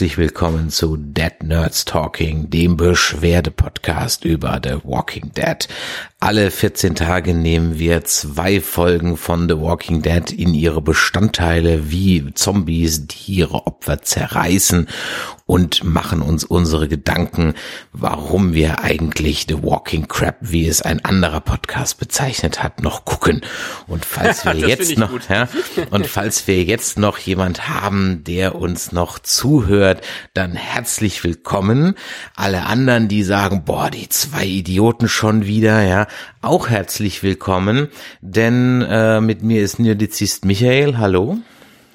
herzlich willkommen zu Dead Nerds Talking, dem Beschwerde-Podcast über The Walking Dead. Alle 14 Tage nehmen wir zwei Folgen von The Walking Dead in ihre Bestandteile wie Zombies, die ihre Opfer zerreißen und machen uns unsere Gedanken, warum wir eigentlich The Walking Crap, wie es ein anderer Podcast bezeichnet hat, noch gucken. Und falls wir jetzt noch, ja, und falls wir jetzt noch jemand haben, der uns noch zuhört, dann herzlich willkommen. Alle anderen, die sagen, boah, die zwei Idioten schon wieder, ja, auch herzlich willkommen, denn äh, mit mir ist Nerdizist Michael. Hallo.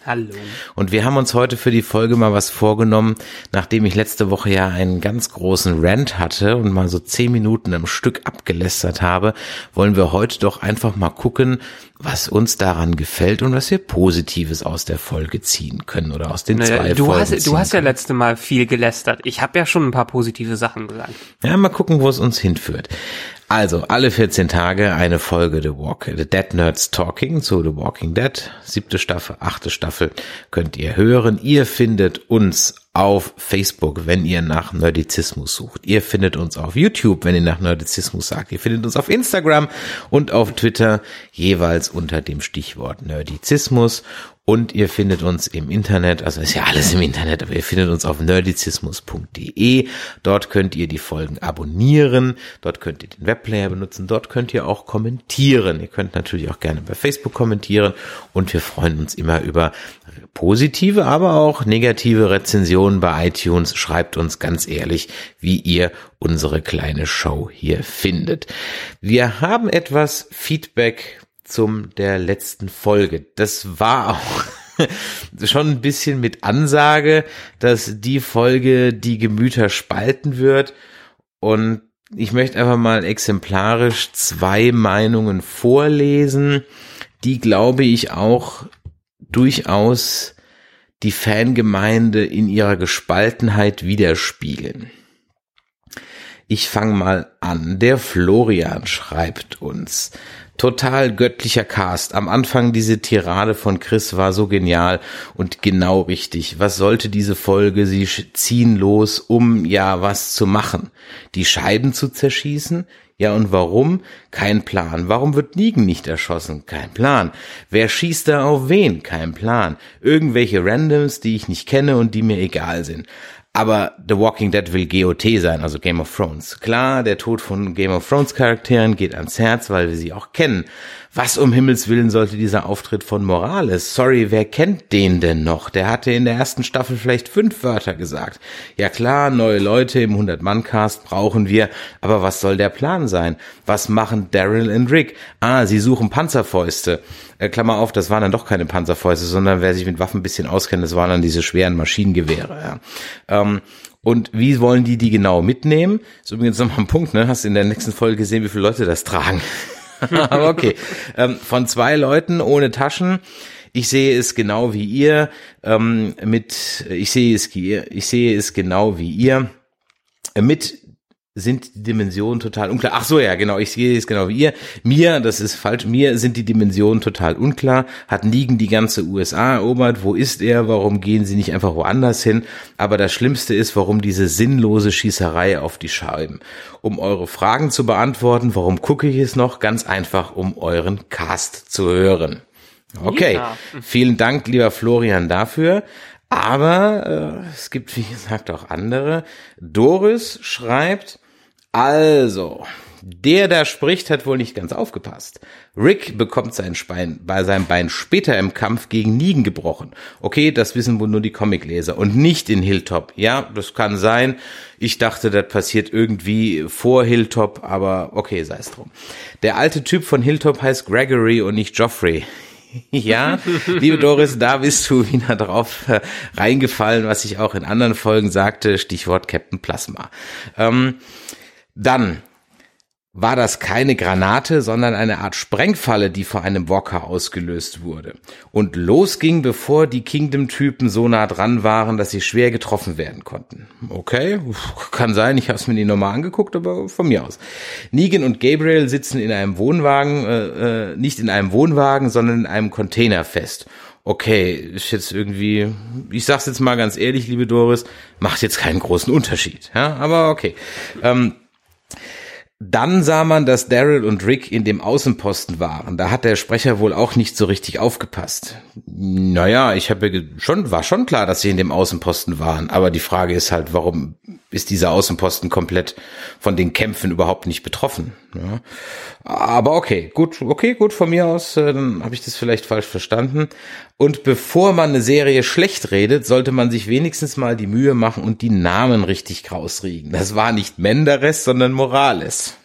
Hallo. Und wir haben uns heute für die Folge mal was vorgenommen, nachdem ich letzte Woche ja einen ganz großen Rant hatte und mal so zehn Minuten am Stück abgelästert habe, wollen wir heute doch einfach mal gucken, was uns daran gefällt und was wir Positives aus der Folge ziehen können oder aus den naja, zwei du Folgen. Hast, du hast ja letzte Mal viel gelästert. Ich habe ja schon ein paar positive Sachen gesagt. Ja, mal gucken, wo es uns hinführt. Also, alle 14 Tage eine Folge The Walk, The Dead Nerds Talking zu The Walking Dead. Siebte Staffel, achte Staffel könnt ihr hören. Ihr findet uns auf Facebook, wenn ihr nach Nerdizismus sucht. Ihr findet uns auf YouTube, wenn ihr nach Nerdizismus sagt. Ihr findet uns auf Instagram und auf Twitter jeweils unter dem Stichwort Nerdizismus. Und ihr findet uns im Internet, also ist ja alles im Internet, aber ihr findet uns auf nerdizismus.de. Dort könnt ihr die Folgen abonnieren, dort könnt ihr den Webplayer benutzen, dort könnt ihr auch kommentieren. Ihr könnt natürlich auch gerne bei Facebook kommentieren und wir freuen uns immer über positive, aber auch negative Rezensionen bei iTunes. Schreibt uns ganz ehrlich, wie ihr unsere kleine Show hier findet. Wir haben etwas Feedback zum der letzten Folge. Das war auch schon ein bisschen mit Ansage, dass die Folge die Gemüter spalten wird. Und ich möchte einfach mal exemplarisch zwei Meinungen vorlesen, die glaube ich auch durchaus die Fangemeinde in ihrer Gespaltenheit widerspiegeln. Ich fange mal an. Der Florian schreibt uns. Total göttlicher Cast. Am Anfang diese Tirade von Chris war so genial und genau richtig. Was sollte diese Folge? Sie ziehen los, um ja was zu machen. Die Scheiben zu zerschießen? Ja, und warum? Kein Plan. Warum wird Negan nicht erschossen? Kein Plan. Wer schießt da auf wen? Kein Plan. Irgendwelche Randoms, die ich nicht kenne und die mir egal sind. Aber The Walking Dead will GOT sein, also Game of Thrones. Klar, der Tod von Game of Thrones Charakteren geht ans Herz, weil wir sie auch kennen. Was um Himmels Willen sollte dieser Auftritt von Morales? Sorry, wer kennt den denn noch? Der hatte in der ersten Staffel vielleicht fünf Wörter gesagt. Ja klar, neue Leute im 100-Mann-Cast brauchen wir, aber was soll der Plan sein? Was machen Daryl und Rick? Ah, sie suchen Panzerfäuste. Äh, Klammer auf, das waren dann doch keine Panzerfäuste, sondern wer sich mit Waffen ein bisschen auskennt, das waren dann diese schweren Maschinengewehre. Ja. Ähm, und wie wollen die die genau mitnehmen? ist übrigens nochmal ein Punkt, ne? Hast du in der nächsten Folge gesehen, wie viele Leute das tragen? Aber okay. Ähm, von zwei Leuten ohne Taschen. Ich sehe es genau wie ihr. Ähm, mit, ich sehe es, ich sehe es genau wie ihr. Mit sind die Dimensionen total unklar. Ach so, ja, genau, ich sehe es genau wie ihr. Mir, das ist falsch, mir sind die Dimensionen total unklar. Hat Nigen die ganze USA erobert? Wo ist er? Warum gehen sie nicht einfach woanders hin? Aber das Schlimmste ist, warum diese sinnlose Schießerei auf die Scheiben. Um eure Fragen zu beantworten, warum gucke ich es noch? Ganz einfach, um euren Cast zu hören. Okay, ja. vielen Dank, lieber Florian, dafür. Aber äh, es gibt, wie gesagt, auch andere. Doris schreibt, also, der da spricht, hat wohl nicht ganz aufgepasst. Rick bekommt sein Bein, bei seinem Bein später im Kampf gegen Negan gebrochen. Okay, das wissen wohl nur die Comicleser und nicht in Hilltop. Ja, das kann sein. Ich dachte, das passiert irgendwie vor Hilltop, aber okay, sei es drum. Der alte Typ von Hilltop heißt Gregory und nicht Joffrey. ja, liebe Doris, da bist du wieder drauf äh, reingefallen, was ich auch in anderen Folgen sagte, Stichwort Captain Plasma. Ähm, dann war das keine Granate, sondern eine Art Sprengfalle, die vor einem Walker ausgelöst wurde. Und losging, bevor die Kingdom-Typen so nah dran waren, dass sie schwer getroffen werden konnten. Okay, kann sein, ich habe es mir nicht nochmal angeguckt, aber von mir aus. Negan und Gabriel sitzen in einem Wohnwagen, äh, äh, nicht in einem Wohnwagen, sondern in einem Container fest. okay, ist jetzt irgendwie, ich sag's jetzt mal ganz ehrlich, liebe Doris, macht jetzt keinen großen Unterschied. Ja, aber okay. Ähm, dann sah man, dass Daryl und Rick in dem Außenposten waren. Da hat der Sprecher wohl auch nicht so richtig aufgepasst. Naja, ich habe schon, war schon klar, dass sie in dem Außenposten waren. Aber die Frage ist halt, warum ist dieser Außenposten komplett von den Kämpfen überhaupt nicht betroffen? Ja. Aber okay, gut, okay, gut von mir aus, äh, dann habe ich das vielleicht falsch verstanden. Und bevor man eine Serie schlecht redet, sollte man sich wenigstens mal die Mühe machen und die Namen richtig rausriegen. Das war nicht Menderes, sondern Morales.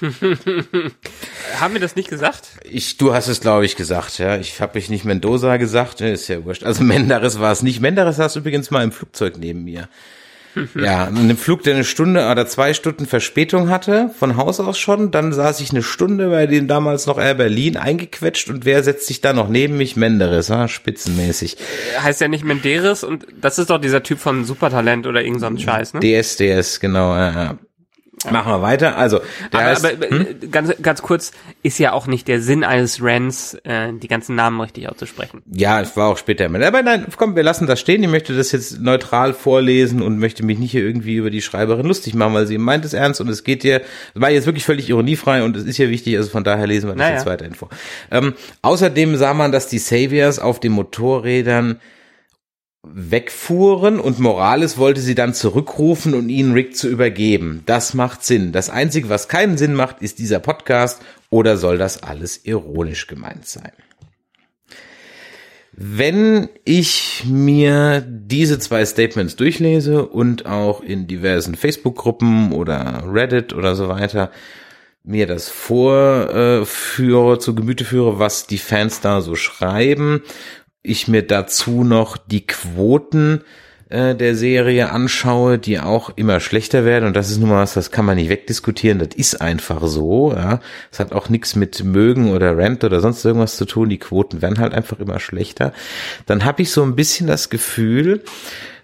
Haben wir das nicht gesagt? Ich, du hast es, glaube ich, gesagt, ja. Ich habe ich nicht Mendoza gesagt, ist ja wurscht. Also Menderes war es nicht. Menderes saß übrigens mal im Flugzeug neben mir. Ja, ein Flug, der eine Stunde oder zwei Stunden Verspätung hatte, von Haus aus schon. Dann saß ich eine Stunde bei dem damals noch Air Berlin eingequetscht und wer setzt sich da noch neben mich? Menderes, ah, spitzenmäßig. Heißt ja nicht Menderes und das ist doch dieser Typ von Supertalent oder irgend so ein Scheiß, ne? DS, DS, genau. Äh, Machen wir weiter. Also, der aber, heißt, aber hm? ganz, ganz kurz, ist ja auch nicht der Sinn eines Rants, äh, die ganzen Namen richtig auszusprechen. Ja, es war auch später. Aber nein, komm, wir lassen das stehen. Ich möchte das jetzt neutral vorlesen und möchte mich nicht hier irgendwie über die Schreiberin lustig machen, weil sie meint es ernst und es geht hier, es war jetzt wirklich völlig ironiefrei und es ist ja wichtig, also von daher lesen wir das naja. jetzt weiterhin vor. Ähm, außerdem sah man, dass die Saviors auf den Motorrädern wegfuhren und Morales wollte sie dann zurückrufen und ihnen Rick zu übergeben. Das macht Sinn. Das Einzige, was keinen Sinn macht, ist dieser Podcast oder soll das alles ironisch gemeint sein? Wenn ich mir diese zwei Statements durchlese und auch in diversen Facebook-Gruppen oder Reddit oder so weiter mir das vorführe, zu Gemüte führe, was die Fans da so schreiben ich mir dazu noch die Quoten äh, der Serie anschaue, die auch immer schlechter werden. Und das ist nun mal was, das kann man nicht wegdiskutieren. Das ist einfach so. Ja, es hat auch nichts mit mögen oder Rent oder sonst irgendwas zu tun. Die Quoten werden halt einfach immer schlechter. Dann habe ich so ein bisschen das Gefühl,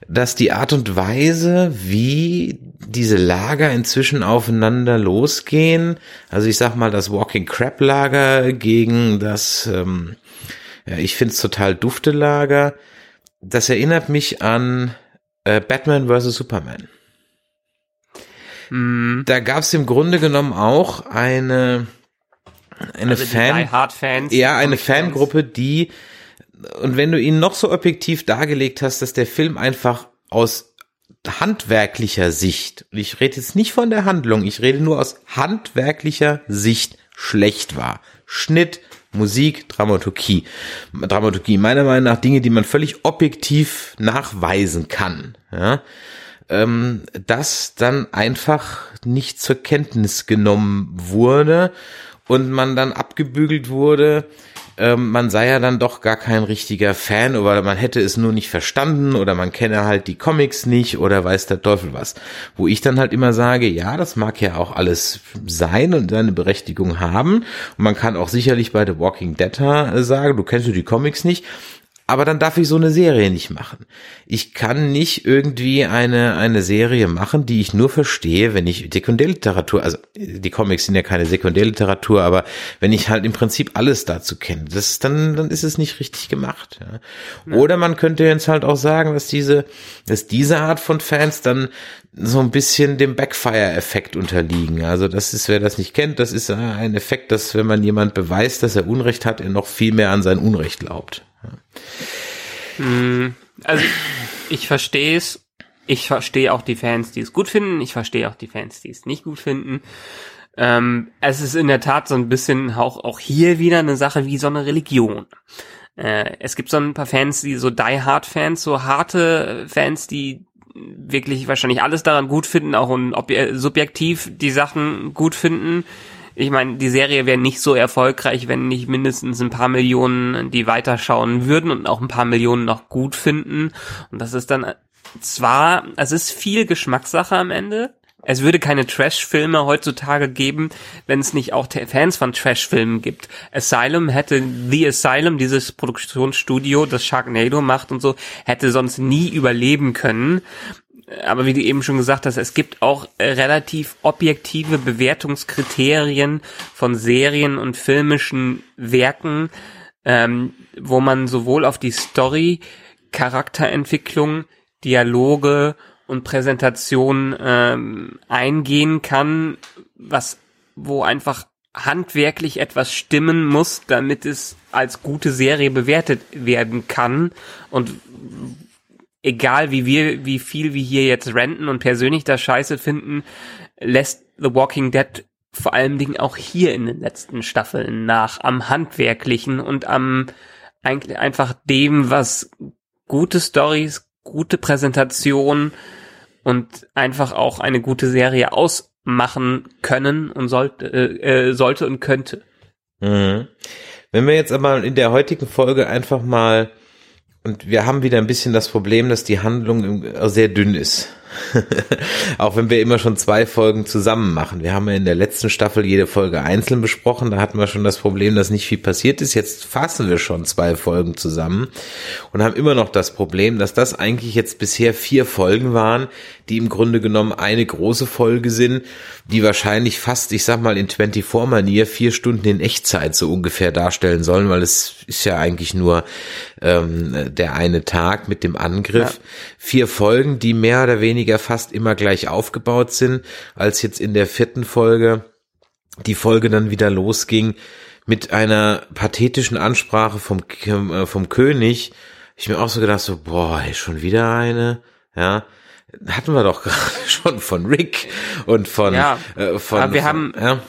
dass die Art und Weise, wie diese Lager inzwischen aufeinander losgehen, also ich sag mal das Walking Crap Lager gegen das ähm, ja, ich finde es total dufte Lager. Das erinnert mich an äh, Batman vs. Superman. Mm. Da gab es im Grunde genommen auch eine eine also Fan, Fans, ja, eine Fangruppe, die und wenn du ihn noch so objektiv dargelegt hast, dass der Film einfach aus handwerklicher Sicht, und ich rede jetzt nicht von der Handlung, ich rede nur aus handwerklicher Sicht schlecht war. Schnitt, Musik, Dramaturgie. Dramaturgie, meiner Meinung nach Dinge, die man völlig objektiv nachweisen kann. Ja? Ähm, dass dann einfach nicht zur Kenntnis genommen wurde und man dann abgebügelt wurde ähm, man sei ja dann doch gar kein richtiger Fan oder man hätte es nur nicht verstanden oder man kenne halt die Comics nicht oder weiß der Teufel was. Wo ich dann halt immer sage, ja, das mag ja auch alles sein und seine Berechtigung haben. Und man kann auch sicherlich bei The Walking Dead sagen, du kennst du die Comics nicht, aber dann darf ich so eine Serie nicht machen. Ich kann nicht irgendwie eine, eine Serie machen, die ich nur verstehe, wenn ich Sekundärliteratur, also die Comics sind ja keine Sekundärliteratur, aber wenn ich halt im Prinzip alles dazu kenne, das dann, dann ist es nicht richtig gemacht. Ja. Oder man könnte jetzt halt auch sagen, dass diese, dass diese Art von Fans dann so ein bisschen dem Backfire-Effekt unterliegen. Also das ist, wer das nicht kennt, das ist ein Effekt, dass wenn man jemand beweist, dass er Unrecht hat, er noch viel mehr an sein Unrecht glaubt. Hm, also ich verstehe es. Ich verstehe auch die Fans, die es gut finden. Ich verstehe auch die Fans, die es nicht gut finden. Ähm, es ist in der Tat so ein bisschen auch, auch hier wieder eine Sache wie so eine Religion. Äh, es gibt so ein paar Fans, die so Die Hard Fans, so harte Fans, die wirklich wahrscheinlich alles daran gut finden, auch subjektiv die Sachen gut finden ich meine, die Serie wäre nicht so erfolgreich, wenn nicht mindestens ein paar Millionen die weiterschauen würden und auch ein paar Millionen noch gut finden. Und das ist dann zwar, es ist viel Geschmackssache am Ende. Es würde keine Trash-Filme heutzutage geben, wenn es nicht auch Fans von Trash-Filmen gibt. Asylum hätte, The Asylum, dieses Produktionsstudio, das Sharknado macht und so, hätte sonst nie überleben können aber wie du eben schon gesagt hast, es gibt auch äh, relativ objektive Bewertungskriterien von Serien und filmischen Werken, ähm, wo man sowohl auf die Story, Charakterentwicklung, Dialoge und Präsentation ähm, eingehen kann, was wo einfach handwerklich etwas stimmen muss, damit es als gute Serie bewertet werden kann. Und egal wie wir, wie viel wir hier jetzt renten und persönlich das scheiße finden, lässt The Walking Dead vor allen Dingen auch hier in den letzten Staffeln nach am handwerklichen und am eigentlich einfach dem, was gute Stories, gute Präsentation und einfach auch eine gute Serie ausmachen können und sollte, äh, äh, sollte und könnte. Mhm. Wenn wir jetzt aber in der heutigen Folge einfach mal und wir haben wieder ein bisschen das Problem, dass die Handlung sehr dünn ist. Auch wenn wir immer schon zwei Folgen zusammen machen. Wir haben ja in der letzten Staffel jede Folge einzeln besprochen. Da hatten wir schon das Problem, dass nicht viel passiert ist. Jetzt fassen wir schon zwei Folgen zusammen und haben immer noch das Problem, dass das eigentlich jetzt bisher vier Folgen waren, die im Grunde genommen eine große Folge sind, die wahrscheinlich fast, ich sag mal, in 24-Manier vier Stunden in Echtzeit so ungefähr darstellen sollen, weil es ist ja eigentlich nur ähm, der eine Tag mit dem Angriff. Ja. Vier Folgen, die mehr oder weniger fast immer gleich aufgebaut sind, als jetzt in der vierten Folge die Folge dann wieder losging mit einer pathetischen Ansprache vom, äh, vom König. Ich mir auch so gedacht so, boah, schon wieder eine, ja hatten wir doch gerade schon von Rick und von ja, äh, von aber wir von, haben ja.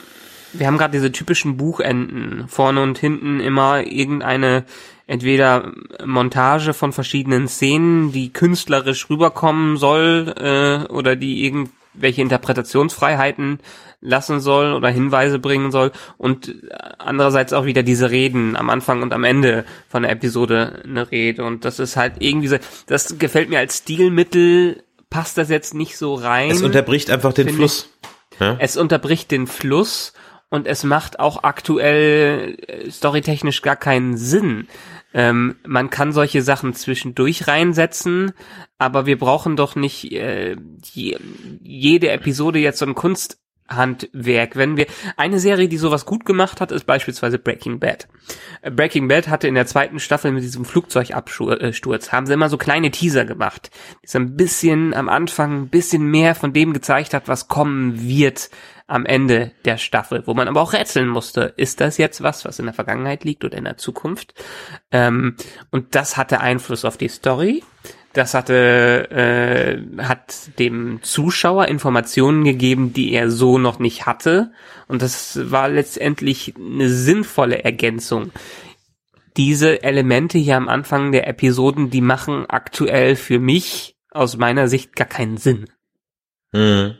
wir haben gerade diese typischen Buchenden vorne und hinten immer irgendeine entweder Montage von verschiedenen Szenen, die künstlerisch rüberkommen soll äh, oder die irgendwelche Interpretationsfreiheiten lassen soll oder Hinweise bringen soll und andererseits auch wieder diese Reden am Anfang und am Ende von der Episode eine Rede und das ist halt irgendwie so, das gefällt mir als Stilmittel passt das jetzt nicht so rein. Es unterbricht einfach den Fluss. Ja? Es unterbricht den Fluss und es macht auch aktuell äh, storytechnisch gar keinen Sinn. Ähm, man kann solche Sachen zwischendurch reinsetzen, aber wir brauchen doch nicht äh, die, jede Episode jetzt so ein Kunst Handwerk. Wenn wir eine Serie, die sowas gut gemacht hat, ist beispielsweise Breaking Bad. Äh, Breaking Bad hatte in der zweiten Staffel mit diesem Flugzeugabsturz haben sie immer so kleine Teaser gemacht, die so ein bisschen am Anfang ein bisschen mehr von dem gezeigt hat, was kommen wird am Ende der Staffel, wo man aber auch rätseln musste, ist das jetzt was, was in der Vergangenheit liegt oder in der Zukunft? Ähm, und das hatte Einfluss auf die Story. Das hatte, äh, hat dem Zuschauer Informationen gegeben, die er so noch nicht hatte. Und das war letztendlich eine sinnvolle Ergänzung. Diese Elemente hier am Anfang der Episoden, die machen aktuell für mich aus meiner Sicht gar keinen Sinn. Mhm.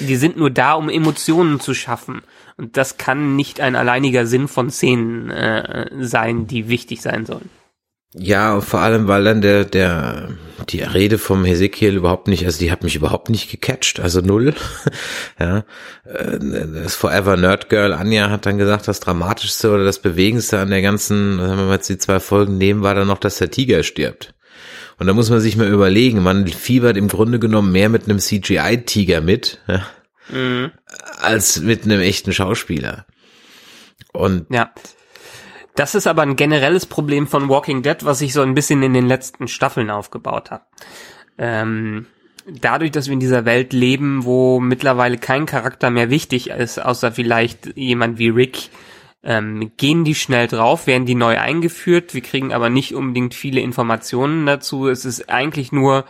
Die sind nur da, um Emotionen zu schaffen. Und das kann nicht ein alleiniger Sinn von Szenen äh, sein, die wichtig sein sollen. Ja, vor allem, weil dann der, der, die Rede vom Hesekiel überhaupt nicht, also die hat mich überhaupt nicht gecatcht, also null. ja, äh, das Forever Nerd Girl Anja hat dann gesagt, das Dramatischste oder das Bewegendste an der ganzen, wenn wir jetzt die zwei Folgen nehmen, war dann noch, dass der Tiger stirbt. Und da muss man sich mal überlegen, man fiebert im Grunde genommen mehr mit einem CGI-Tiger mit, ja, mhm. als mit einem echten Schauspieler. Und ja. Das ist aber ein generelles Problem von Walking Dead, was sich so ein bisschen in den letzten Staffeln aufgebaut hat. Ähm, dadurch, dass wir in dieser Welt leben, wo mittlerweile kein Charakter mehr wichtig ist, außer vielleicht jemand wie Rick, ähm, gehen die schnell drauf, werden die neu eingeführt. Wir kriegen aber nicht unbedingt viele Informationen dazu. Es ist eigentlich nur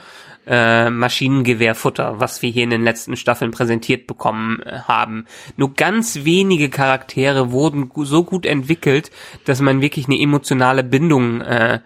äh, Maschinengewehrfutter, was wir hier in den letzten Staffeln präsentiert bekommen äh, haben. Nur ganz wenige Charaktere wurden so gut entwickelt, dass man wirklich eine emotionale Bindung äh,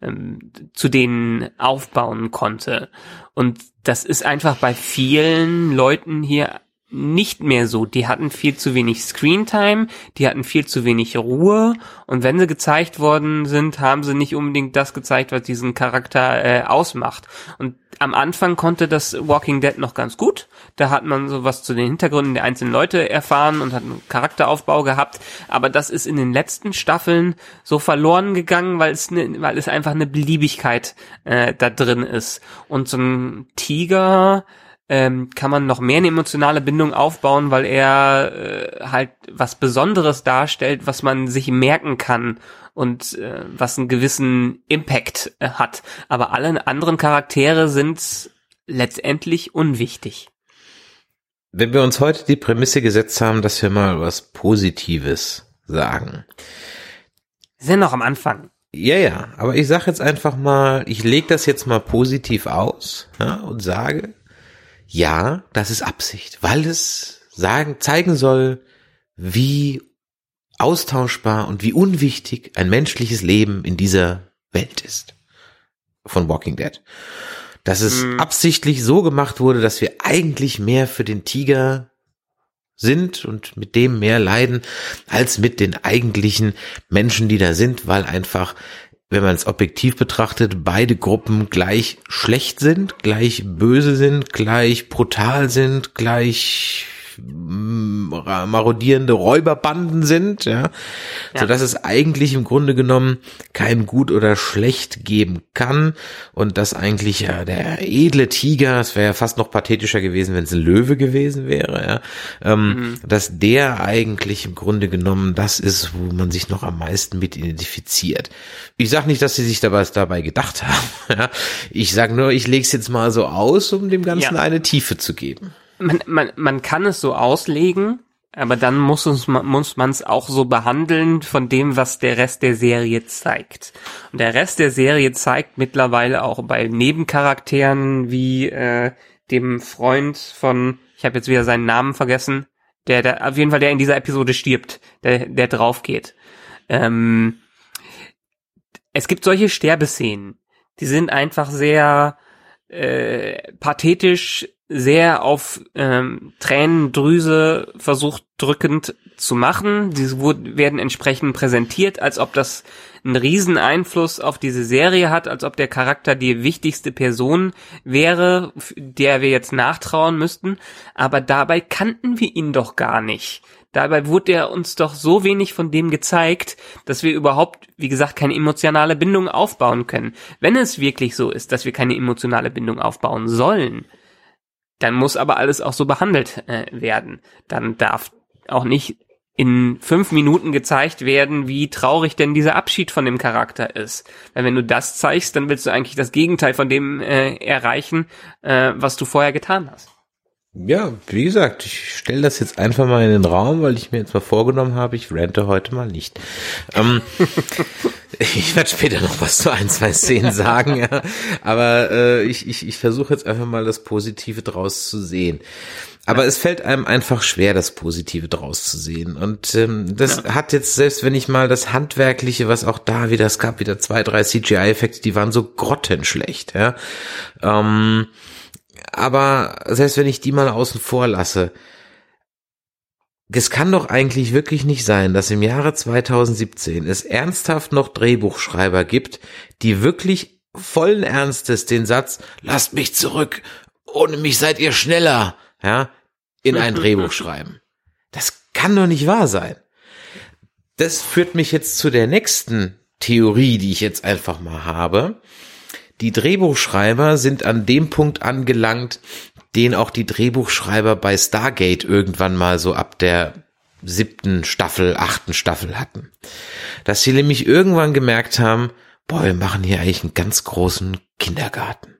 ähm, zu denen aufbauen konnte. Und das ist einfach bei vielen Leuten hier nicht mehr so. Die hatten viel zu wenig Screentime, die hatten viel zu wenig Ruhe und wenn sie gezeigt worden sind, haben sie nicht unbedingt das gezeigt, was diesen Charakter äh, ausmacht. Und am Anfang konnte das Walking Dead noch ganz gut. Da hat man sowas zu den Hintergründen der einzelnen Leute erfahren und hat einen Charakteraufbau gehabt. Aber das ist in den letzten Staffeln so verloren gegangen, weil es, ne, weil es einfach eine Beliebigkeit äh, da drin ist. Und so ein Tiger, ähm, kann man noch mehr eine emotionale Bindung aufbauen, weil er äh, halt was Besonderes darstellt, was man sich merken kann und äh, was einen gewissen Impact äh, hat. Aber alle anderen Charaktere sind letztendlich unwichtig. Wenn wir uns heute die Prämisse gesetzt haben, dass wir mal was Positives sagen. Wir sind noch am Anfang. Ja, ja, aber ich sage jetzt einfach mal, ich lege das jetzt mal positiv aus ja, und sage, ja, das ist Absicht, weil es sagen, zeigen soll, wie austauschbar und wie unwichtig ein menschliches Leben in dieser Welt ist. Von Walking Dead. Dass es mhm. absichtlich so gemacht wurde, dass wir eigentlich mehr für den Tiger sind und mit dem mehr leiden als mit den eigentlichen Menschen, die da sind, weil einfach, wenn man es objektiv betrachtet, beide Gruppen gleich schlecht sind, gleich böse sind, gleich brutal sind, gleich marodierende Räuberbanden sind, ja, ja. so dass es eigentlich im Grunde genommen kein Gut oder Schlecht geben kann und dass eigentlich ja der edle Tiger, es wäre ja fast noch pathetischer gewesen, wenn es ein Löwe gewesen wäre, ja, ähm, mhm. dass der eigentlich im Grunde genommen das ist, wo man sich noch am meisten mit identifiziert. Ich sage nicht, dass sie sich dabei, dabei gedacht haben, ja. ich sage nur, ich lege es jetzt mal so aus, um dem Ganzen ja. eine Tiefe zu geben man, man, man kann es so auslegen, aber dann muss uns muss man es auch so behandeln von dem, was der Rest der Serie zeigt. Und der Rest der Serie zeigt mittlerweile auch bei Nebencharakteren wie äh, dem Freund von, ich habe jetzt wieder seinen Namen vergessen, der, der auf jeden Fall der in dieser Episode stirbt, der der drauf geht. Ähm, es gibt solche Sterbeszenen, die sind einfach sehr äh, pathetisch sehr auf ähm, Tränendrüse versucht drückend zu machen. Diese werden entsprechend präsentiert, als ob das einen riesen Einfluss auf diese Serie hat, als ob der Charakter die wichtigste Person wäre, der wir jetzt nachtrauen müssten. Aber dabei kannten wir ihn doch gar nicht. Dabei wurde er uns doch so wenig von dem gezeigt, dass wir überhaupt, wie gesagt, keine emotionale Bindung aufbauen können. Wenn es wirklich so ist, dass wir keine emotionale Bindung aufbauen sollen, dann muss aber alles auch so behandelt äh, werden. Dann darf auch nicht in fünf Minuten gezeigt werden, wie traurig denn dieser Abschied von dem Charakter ist. Weil wenn du das zeigst, dann willst du eigentlich das Gegenteil von dem äh, erreichen, äh, was du vorher getan hast. Ja, wie gesagt, ich stelle das jetzt einfach mal in den Raum, weil ich mir jetzt mal vorgenommen habe, ich rente heute mal nicht. Ähm, ich werde später noch was zu ein, zwei Szenen sagen, ja. aber äh, ich, ich, ich versuche jetzt einfach mal das Positive draus zu sehen. Aber ja. es fällt einem einfach schwer, das Positive draus zu sehen. Und ähm, das ja. hat jetzt, selbst wenn ich mal das Handwerkliche, was auch da wieder, es gab wieder zwei, drei CGI-Effekte, die waren so grottenschlecht, ja. Ähm, aber selbst wenn ich die mal außen vor lasse, es kann doch eigentlich wirklich nicht sein, dass im Jahre 2017 es ernsthaft noch Drehbuchschreiber gibt, die wirklich vollen Ernstes den Satz, lasst mich zurück, ohne mich seid ihr schneller, ja, in ein Drehbuch schreiben. Das kann doch nicht wahr sein. Das führt mich jetzt zu der nächsten Theorie, die ich jetzt einfach mal habe. Die Drehbuchschreiber sind an dem Punkt angelangt, den auch die Drehbuchschreiber bei Stargate irgendwann mal so ab der siebten Staffel, achten Staffel hatten. Dass sie nämlich irgendwann gemerkt haben, boah, wir machen hier eigentlich einen ganz großen Kindergarten.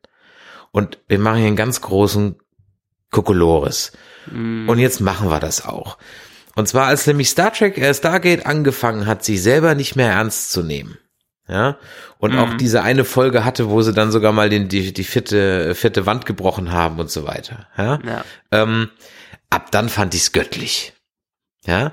Und wir machen hier einen ganz großen Kokolores. Mm. Und jetzt machen wir das auch. Und zwar als nämlich Star Trek, äh, Stargate angefangen hat, sich selber nicht mehr ernst zu nehmen. Ja, und mhm. auch diese eine Folge hatte, wo sie dann sogar mal den, die, die vierte, vierte Wand gebrochen haben und so weiter. Ja, ja. Ähm, ab dann fand ich's göttlich. Ja,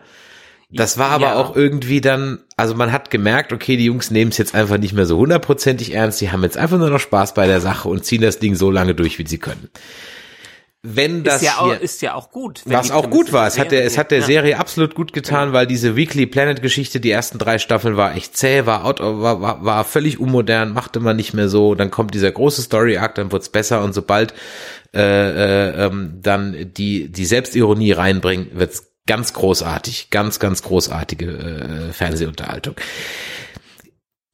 das war aber ja. auch irgendwie dann, also man hat gemerkt, okay, die Jungs nehmen es jetzt einfach nicht mehr so hundertprozentig ernst, die haben jetzt einfach nur noch Spaß bei der Sache und ziehen das Ding so lange durch, wie sie können wenn das ist ja, hier, auch, ist ja auch gut. Was auch gut war. Es hat der, es hat der ja. Serie absolut gut getan, ja. weil diese Weekly Planet Geschichte, die ersten drei Staffeln war echt zäh, war out, war, war, war völlig unmodern, machte man nicht mehr so. Dann kommt dieser große Story Arc, dann wird's besser und sobald äh, äh, ähm, dann die die Selbstironie reinbringt, wird's ganz großartig, ganz ganz großartige äh, Fernsehunterhaltung.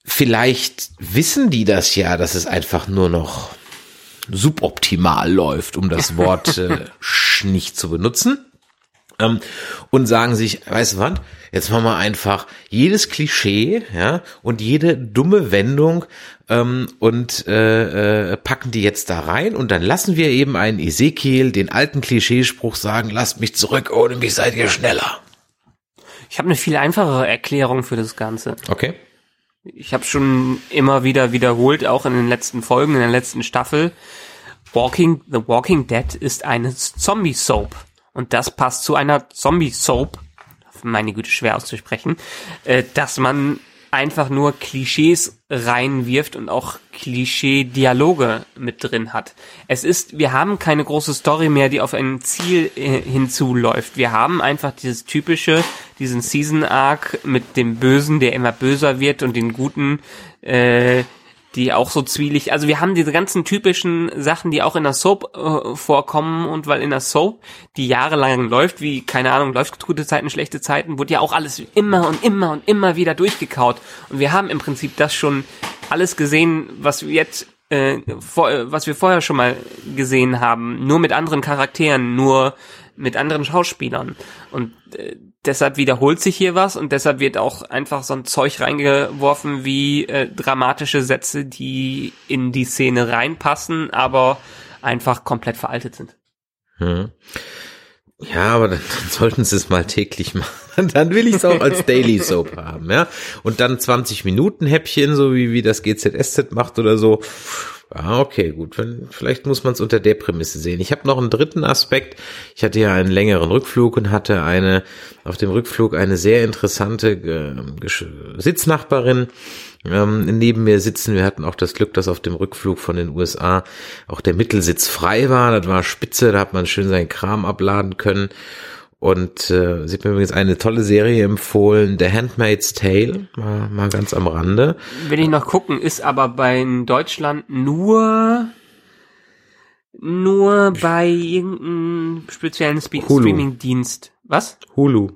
Vielleicht wissen die das ja, dass es einfach nur noch suboptimal läuft, um das Wort äh, nicht zu benutzen. Ähm, und sagen sich, weißt du was, jetzt machen wir einfach jedes Klischee, ja, und jede dumme Wendung ähm, und äh, äh, packen die jetzt da rein und dann lassen wir eben einen Ezekiel den alten Klischeespruch sagen, lasst mich zurück, ohne mich seid ihr schneller. Ich habe eine viel einfachere Erklärung für das Ganze. Okay. Ich habe schon immer wieder wiederholt, auch in den letzten Folgen, in der letzten Staffel. Walking, The Walking Dead ist eine Zombie-Soap. Und das passt zu einer Zombie-Soap, meine Güte, schwer auszusprechen, äh, dass man einfach nur Klischees reinwirft und auch Klischee-Dialoge mit drin hat. Es ist, wir haben keine große Story mehr, die auf ein Ziel äh, hinzuläuft. Wir haben einfach dieses typische, diesen Season-Arc mit dem Bösen, der immer böser wird und den Guten, äh, die auch so zwielig, also wir haben diese ganzen typischen Sachen, die auch in der Soap äh, vorkommen und weil in der Soap, die jahrelang läuft, wie, keine Ahnung, läuft gute Zeiten, schlechte Zeiten, wurde ja auch alles immer und immer und immer wieder durchgekaut. Und wir haben im Prinzip das schon alles gesehen, was wir jetzt äh, vor, äh, was wir vorher schon mal gesehen haben, nur mit anderen Charakteren, nur mit anderen Schauspielern. Und äh, deshalb wiederholt sich hier was und deshalb wird auch einfach so ein Zeug reingeworfen wie äh, dramatische Sätze, die in die Szene reinpassen, aber einfach komplett veraltet sind. Hm. Ja, aber dann, dann sollten sie es mal täglich machen. Dann will ich es auch als Daily Soap haben, ja. Und dann 20 Minuten Häppchen, so wie, wie das GZSZ macht oder so. Ah, okay, gut. Vielleicht muss man es unter der Prämisse sehen. Ich habe noch einen dritten Aspekt. Ich hatte ja einen längeren Rückflug und hatte eine auf dem Rückflug eine sehr interessante äh, Sitznachbarin ähm, neben mir sitzen. Wir hatten auch das Glück, dass auf dem Rückflug von den USA auch der Mittelsitz frei war. Das war spitze, da hat man schön seinen Kram abladen können. Und äh, sie hat mir übrigens eine tolle Serie empfohlen, The Handmaid's Tale, mal, mal ganz am Rande. Will ich noch gucken, ist aber bei Deutschland nur nur bei irgendeinem speziellen Spe Streaming-Dienst. Was? Hulu.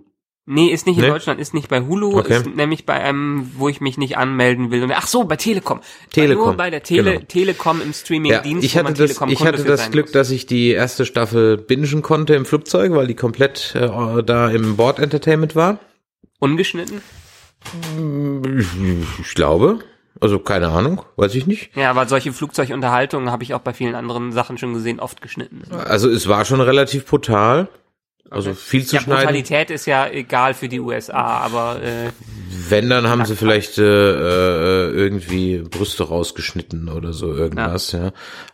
Nee, ist nicht in Nee? Deutschland, ist nicht bei Hulu, Okay. ist nämlich bei einem, wo ich mich nicht anmelden will. Und, ach so, bei Telekom. Telekom, Nur bei der Tele genau. Telekom im Ja, Streaming-Dienst, ich wo man hatte das, ich hatte das Glück, muss. dass ich die erste Staffel bingen konnte im Flugzeug, weil die komplett äh, da im Board Entertainment war. Ungeschnitten? Ich glaube. Also keine Ahnung, weiß ich nicht. Ja, aber solche Flugzeugunterhaltungen habe ich auch bei vielen anderen Sachen schon gesehen, oft geschnitten. Also es war schon relativ brutal. Also viel zu Ja, schneiden. Brutalität ist ja egal für die USA, aber äh, Wenn, dann haben sie vielleicht äh, äh, irgendwie Brüste rausgeschnitten oder so irgendwas, ja.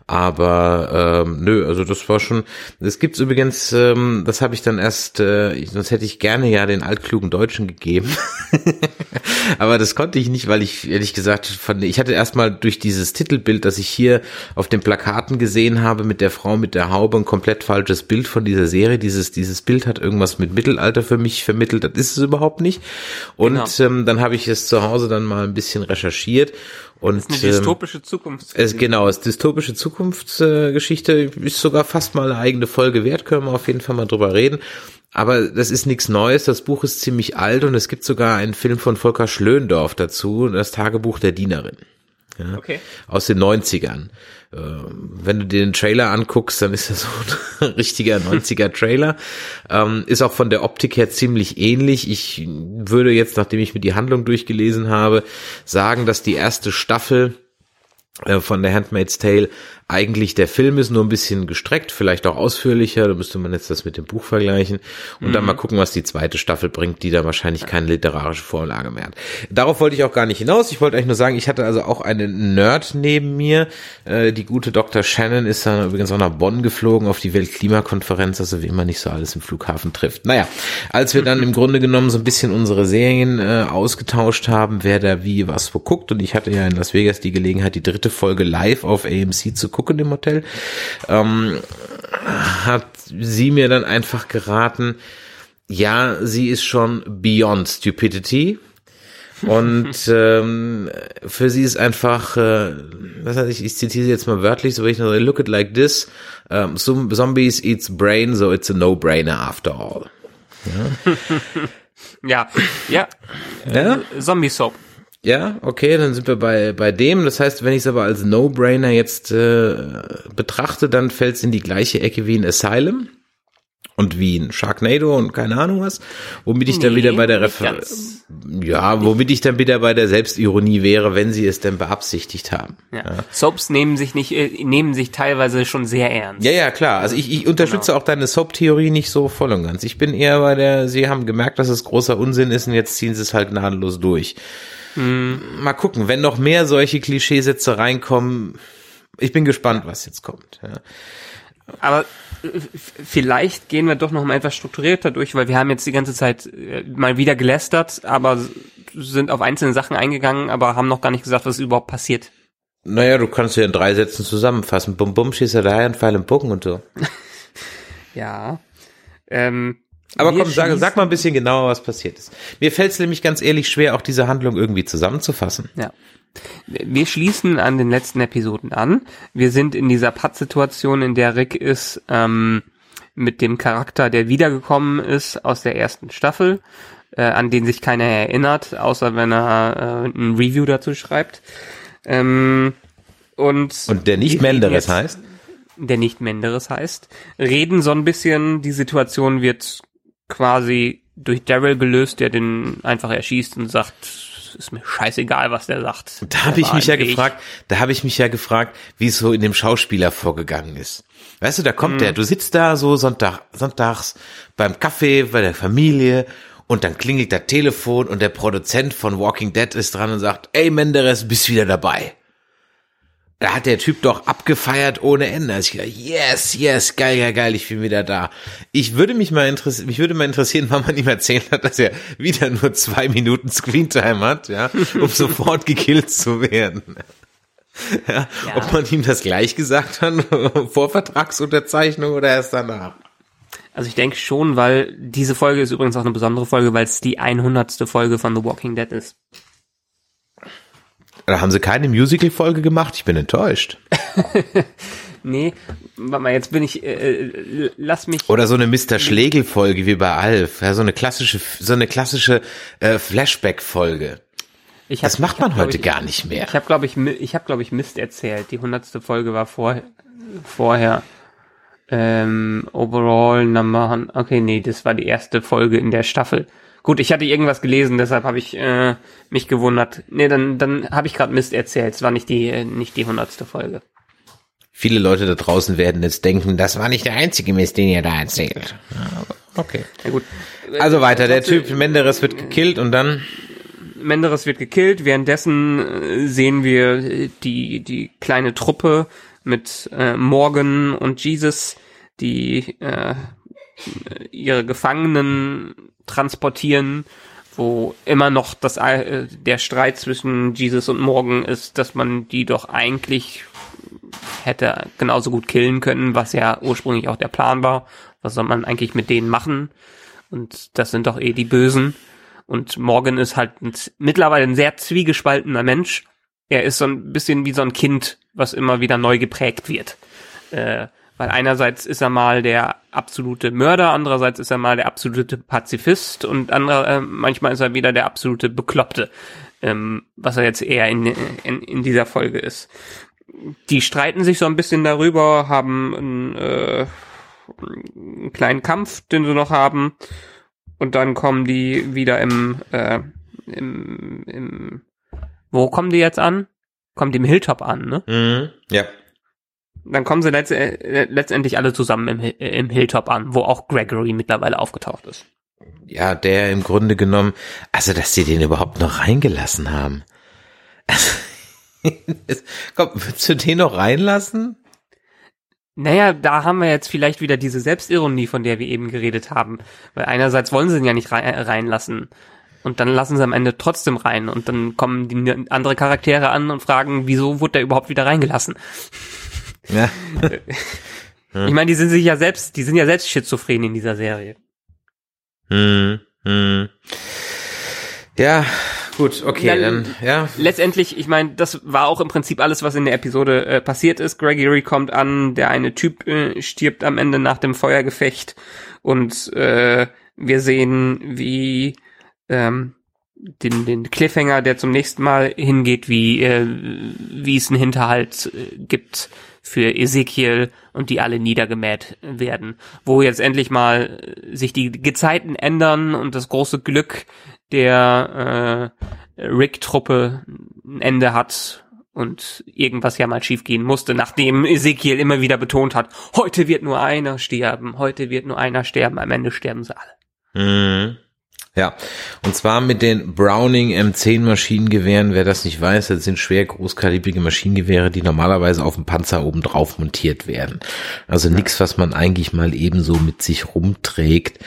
Aber ähm, nö, also das war schon. Es gibt's übrigens, ähm, das habe ich dann erst, äh, sonst hätte ich gerne ja den altklugen Deutschen gegeben. Aber das konnte ich nicht, weil ich ehrlich gesagt fand, ich hatte erstmal durch dieses Titelbild, das ich hier auf den Plakaten gesehen habe mit der Frau mit der Haube ein komplett falsches Bild von dieser Serie. Dieses dieses Bild hat irgendwas mit Mittelalter für mich vermittelt. Das ist es überhaupt nicht. Und Genau. ähm, dann habe ich es zu Hause dann mal ein bisschen recherchiert und eine ähm, dystopische Zukunft. es, genau, es ist dystopische Zukunftsgeschichte, äh, Geschichte, ist sogar fast mal eine eigene Folge wert, können wir auf jeden Fall mal drüber reden. Aber das ist nichts Neues, das Buch ist ziemlich alt und es gibt sogar einen Film von Volker Schlöndorff dazu, das Tagebuch der Dienerin. Ja, Okay. Aus den 90ern. Äh, Wenn du dir den Trailer anguckst, dann ist das so ein richtiger 90er Trailer. Ähm, ist auch von der Optik her ziemlich ähnlich. Ich würde jetzt, nachdem ich mir die Handlung durchgelesen habe, sagen, dass die erste Staffel äh, von der Handmaid's Tale eigentlich der Film ist, nur ein bisschen gestreckt, vielleicht auch ausführlicher, da müsste man jetzt das mit dem Buch vergleichen und dann mal gucken, was die zweite Staffel bringt, die da wahrscheinlich keine literarische Vorlage mehr hat. Darauf wollte ich auch gar nicht hinaus, ich wollte euch nur sagen, ich hatte also auch einen Nerd neben mir, äh, die gute Dr. Shannon ist dann übrigens auch nach Bonn geflogen auf die Weltklimakonferenz, also wie man nicht so alles im Flughafen trifft. Naja, als wir dann im Grunde genommen so ein bisschen unsere Serien äh, ausgetauscht haben, wer da wie was wo guckt und ich hatte ja in Las Vegas die Gelegenheit, die dritte Folge live auf AMC zu gucken im Hotel, ähm, hat sie mir dann einfach geraten, ja, sie ist schon beyond stupidity. Und ähm, für sie ist einfach, äh, was heißt ich, ich zitiere sie jetzt mal wörtlich, so wenn ich noch so, look it like this, um, some zombies eats brain, so it's a no-brainer after all. Ja, ja. Ja? Zombie Soap. Ja, okay, dann sind wir bei, bei dem. Das heißt, wenn ich es aber als No-Brainer jetzt äh, betrachte, dann fällt es in die gleiche Ecke wie ein Asylum und wie ein Sharknado und keine Ahnung was, womit ich dann Nee, wieder bei der nicht Refer ganz. ja, womit ich dann wieder bei der Selbstironie wäre, wenn sie es denn beabsichtigt haben. Ja. Soaps nehmen sich nicht, äh, nehmen sich teilweise schon sehr ernst. Ja, ja, klar. Also ich, ich unterstütze auch deine Soap-Theorie nicht so voll und ganz. Ich bin eher bei der, sie haben gemerkt, dass es großer Unsinn ist und jetzt ziehen sie es halt gnadenlos durch. Mal gucken, wenn noch mehr solche Klischeesätze reinkommen. Ich bin gespannt, was jetzt kommt. Ja. Aber äh, vielleicht gehen wir doch noch mal etwas strukturierter durch, weil wir haben jetzt die ganze Zeit äh, mal wieder gelästert, aber sind auf einzelne Sachen eingegangen, aber haben noch gar nicht gesagt, was überhaupt passiert. Naja, du kannst ja in drei Sätzen zusammenfassen. Bum bum, schießt er daher, ein Pfeil im Bogen und so. Ja. Ähm, Aber komm, sag, sag mal ein bisschen genauer, was passiert ist. Mir fällt es nämlich ganz ehrlich schwer, auch diese Handlung irgendwie zusammenzufassen. Ja. Wir schließen an den letzten Episoden an. Wir sind in dieser Pattsituation, in der Rick ist ähm, mit dem Charakter, der wiedergekommen ist aus der ersten Staffel, äh, an den sich keiner erinnert, außer wenn er äh, ein Review dazu schreibt. Ähm, und, Und der nicht Menderes heißt? der nicht Menderes heißt, reden so ein bisschen, die Situation wird quasi durch Daryl gelöst, der den einfach erschießt und sagt, ist mir scheißegal, was der sagt. Da habe ich mich ja Weg. gefragt, da habe ich mich ja gefragt, wie es so in dem Schauspieler vorgegangen ist. Weißt du, da kommt der, du sitzt da so Sonntag, sonntags beim Kaffee bei der Familie und dann klingelt das Telefon und der Produzent von Walking Dead ist dran und sagt, ey Menderes, bist wieder dabei. Da hat der Typ doch abgefeiert ohne Ende. Also ich yes, yes, geil, geil, geil, ich bin wieder da. Ich würde mich mal interessieren, mich würde mal interessieren, wann man ihm erzählt hat, dass er wieder nur zwei Minuten Screentime hat, ja, um sofort gekillt zu werden. Ja, Ja. Ob man ihm das gleich gesagt hat, vor Vertragsunterzeichnung oder erst danach. Also ich denke schon, weil diese Folge ist übrigens auch eine besondere Folge, weil es die 100. Folge von The Walking Dead ist. Da haben sie keine Musical-Folge gemacht, ich bin enttäuscht. Nee, warte mal, jetzt bin ich, äh, äh, lass mich, Oder so eine Mr. Schlegel-Folge wie bei Alf, ja, so eine klassische, so eine klassische äh, Flashback-Folge. ich Das hab- macht hab, man glaub heute ich, gar nicht mehr. Ich habe, glaube ich, ich habe, glaube ich, Mist erzählt. Die 100. Folge war vor, vorher. Ähm, overall Number, okay, nee, das war die erste Folge in der Staffel. Gut, ich hatte irgendwas gelesen, deshalb habe ich äh, mich gewundert. Nee, dann, dann habe ich gerade Mist erzählt. Es war nicht die, äh, nicht die 100. Folge. Viele Leute da draußen werden jetzt denken, das war nicht der einzige Mist, den ihr da erzählt. Ja, Okay. Ja gut. Also weiter, der Typ Menderes wird gekillt und dann Menderes wird gekillt. Währenddessen äh, sehen wir die, die kleine Truppe mit äh, Morgan und Jesus, die äh, ihre Gefangenen transportieren, wo immer noch das, äh, der Streit zwischen Jesus und Morgan ist, dass man die doch eigentlich hätte genauso gut killen können, was ja ursprünglich auch der Plan war. Was soll man eigentlich mit denen machen? Und das sind doch eh die Bösen. Und Morgan ist halt ein, mittlerweile ein sehr zwiegespaltener Mensch. Er ist so ein bisschen wie so ein Kind, was immer wieder neu geprägt wird. Äh, weil einerseits ist er mal der absolute Mörder, andererseits ist er mal der absolute Pazifist und andere, äh, manchmal ist er wieder der absolute Bekloppte, ähm, was er jetzt eher in, in, in dieser Folge ist. Die streiten sich so ein bisschen darüber, haben einen, äh, einen kleinen Kampf, den sie noch haben. Und dann kommen die wieder im, äh, im, im, wo kommen die jetzt an? Die im Hilltop an, ne? mhm, ja. Dann kommen sie letzt, äh, letztendlich alle zusammen im, äh, im Hilltop an, wo auch Gregory mittlerweile aufgetaucht ist. Ja, der im Grunde genommen, also dass sie den überhaupt noch reingelassen haben. Also, Komm, würdest du den noch reinlassen? Naja, da haben wir jetzt vielleicht wieder diese Selbstironie, von der wir eben geredet haben. Weil einerseits wollen sie ihn ja nicht rein, äh, reinlassen. Und dann lassen sie am Ende trotzdem rein. Und dann kommen die andere Charaktere an und fragen, wieso wurde der überhaupt wieder reingelassen? Ja. Ich meine, die sind sich ja selbst, die sind ja selbst schizophren in dieser Serie. Hm, hm. Ja, gut, okay, Dann- dann, ja. Letztendlich, ich meine, das war auch im Prinzip alles, was in der Episode äh, passiert ist. Gregory kommt an, der eine Typ äh, stirbt am Ende nach dem Feuergefecht und äh, wir sehen, wie ähm, den, den Cliffhanger, der zum nächsten Mal hingeht, wie, äh, wie es einen Hinterhalt äh, gibt für Ezekiel und die alle niedergemäht werden. Wo jetzt endlich mal sich die Gezeiten ändern und das große Glück der äh, Rick-Truppe ein Ende hat und irgendwas ja mal schiefgehen musste, nachdem Ezekiel immer wieder betont hat, heute wird nur einer sterben, heute wird nur einer sterben, am Ende sterben sie alle. Mhm. Ja, und zwar mit den Browning M10 Maschinengewehren. Wer das nicht weiß, das sind schwer großkalibrige Maschinengewehre, die normalerweise auf dem Panzer oben drauf montiert werden. Also nichts, was man eigentlich mal ebenso mit sich rumträgt.